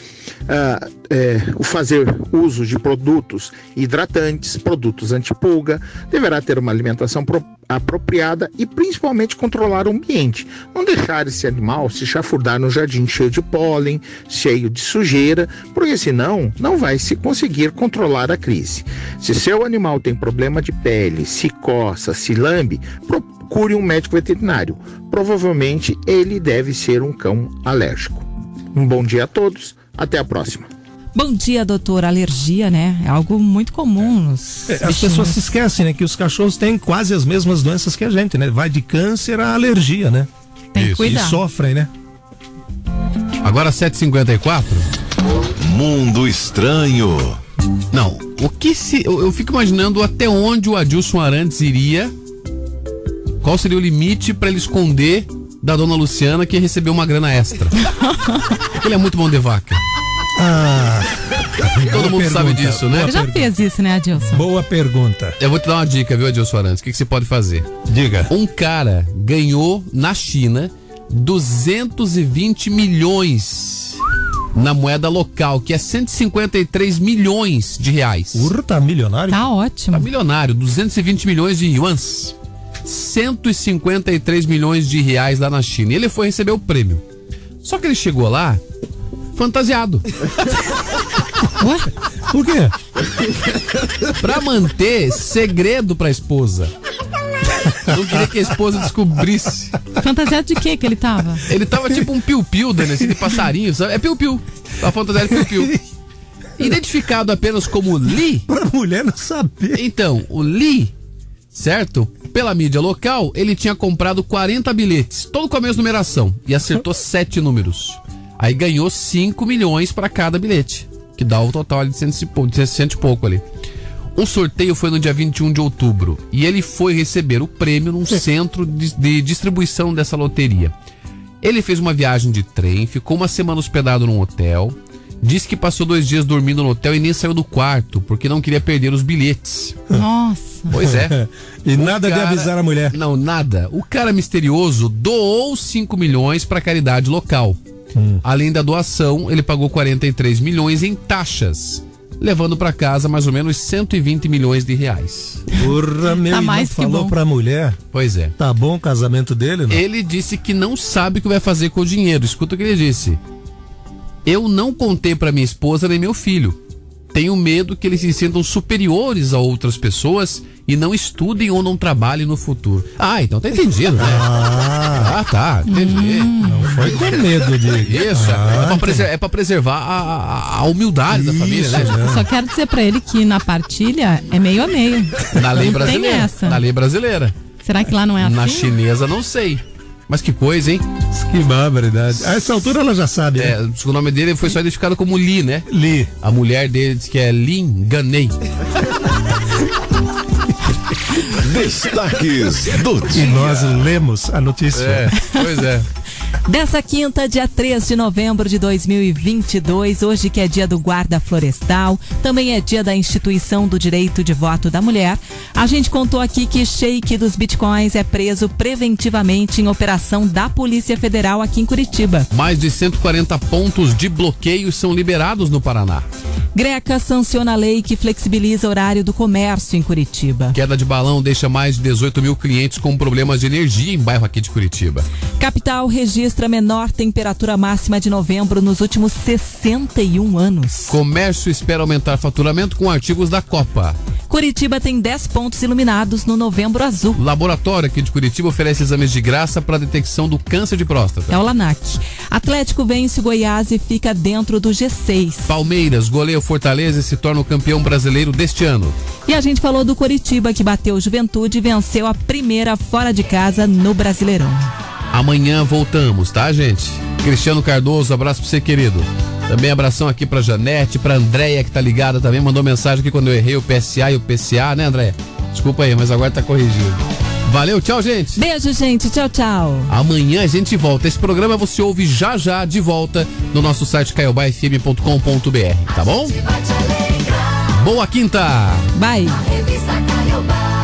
ah, é, fazer uso de produtos hidratantes, produtos antipulga, deverá ter uma alimentação pro- apropriada e principalmente controlar o ambiente. Não deixar esse animal se chafurdar no jardim cheio de pólen, cheio de sujeira, porque senão não vai se conseguir controlar a crise. Se seu animal tem problema de pele, se coça, se lambe, procure um médico veterinário. Provavelmente ele deve ser um cão alérgico. Um bom dia a todos, até a próxima. Bom dia, doutor. Alergia, né? É algo muito comum nos É, as pessoas se esquecem, né, que os cachorros têm quase as mesmas doenças que a gente, né? Vai de câncer a alergia, né? Tem que E sofrem, né? Agora 7h54. Mundo estranho. Não, o que se. Eu, eu fico imaginando até onde o Adilson Arantes iria. Qual seria o limite para ele esconder da dona Luciana que recebeu uma grana extra? Ele é muito bom de vaca. Ah, Todo mundo sabe disso, né? Você já fez isso, né, Adilson? Boa pergunta. Eu vou te dar uma dica, viu, Adilson Arantes? O que, que você pode fazer? Diga. Um cara ganhou na China 220 milhões na moeda local, que é 153 milhões de reais. Urra, tá milionário? Tá ótimo. Tá milionário, 220 milhões de yuans. 153 milhões de reais lá na China. E ele foi receber o prêmio. Só que ele chegou lá fantasiado. Por quê? pra manter segredo pra esposa. Não queria que a esposa descobrisse. Fantasiado de que que ele tava? Ele tava tipo um piu-piu, Denise, de passarinho, sabe? É piu-piu. Tá fantasiado de piu-piu. Identificado apenas como Lee. Pra mulher não saber. Então, o Lee, certo? Pela mídia local, ele tinha comprado 40 bilhetes, todo com a mesma numeração, e acertou 7 números. Aí ganhou 5 milhões pra cada bilhete, que dá o total ali de 100 e pou- de 60 e pouco ali. O sorteio foi no dia 21 de outubro e ele foi receber o prêmio num centro de, de distribuição dessa loteria. Ele fez uma viagem de trem, ficou uma semana hospedado num hotel, disse que passou dois dias dormindo no hotel e nem saiu do quarto porque não queria perder os bilhetes. Nossa. Pois é. E O nada de avisar a mulher. Não, nada. O cara misterioso doou 5 milhões para caridade local. Hum. Além da doação, ele pagou 43 milhões em taxas, levando para casa mais ou menos 120 milhões de reais. Porra, meu, Tá não mais que falou bom. pra mulher. Pois é. Tá bom o casamento dele, não? Ele disse que não sabe o que vai fazer com o dinheiro. Escuta o que ele disse. Eu não contei para minha esposa nem meu filho. Tenho medo que eles se sintam superiores a outras pessoas e não estudem ou não trabalhem no futuro. Ah, então tá entendido, né? Ah, tá, entendi. Não foi com medo de. Isso, Ah, é, pra preser- é pra preservar a, a- humildade da família, né? Eu Só quero dizer pra ele que na partilha é meio a meio. Na lei Não brasileira. Tem essa. Na lei brasileira. Será que lá não é assim? Na chinesa, não sei. Mas que coisa, hein? Que barbaridade. A essa altura ela já sabe, né? É, que o nome dele foi só identificado como Li, né? Li. A mulher dele diz que é Lin Ganei. Destaques do E dia. nós lemos a notícia. É, pois é. Dessa quinta, dia 3 de novembro de 2022, hoje que é dia do guarda florestal, também é dia da instituição do direito de voto da mulher. A gente contou aqui que Sheik dos Bitcoins é preso preventivamente em operação da Polícia Federal aqui em Curitiba. Mais de 140 pontos de bloqueio são liberados no Paraná. Greca sanciona a lei que flexibiliza o horário do comércio em Curitiba. Queda de balão deixa mais de 18 mil clientes com problemas de energia em bairro aqui de Curitiba. Capital registra registra a menor temperatura máxima de novembro nos últimos 61 anos. Comércio espera aumentar faturamento com artigos da Copa. Curitiba tem 10 pontos iluminados no Novembro Azul. Laboratório aqui de Curitiba oferece exames de graça para detecção do câncer de próstata. É o Lanac. Atlético vence o Goiás e fica dentro do G6. Palmeiras goleia o Fortaleza e se torna o campeão brasileiro deste ano. E a gente falou do Curitiba que bateu Juventude e venceu a primeira fora de casa no Brasileirão. Amanhã voltamos, tá, gente? Cristiano Cardoso, abraço pra você, querido. Também abração aqui pra Janete, pra Andréia, que tá ligada também, mandou mensagem aqui quando eu errei o PSA e o PCA, né, Andréia? Desculpa aí, mas agora tá corrigido. Valeu, tchau, gente. Beijo, gente. Tchau, tchau. Amanhã a gente volta. Esse programa você ouve já já de volta no nosso site caiobafm.com.br, tá bom? Boa quinta. Bye. Revista Caiobá.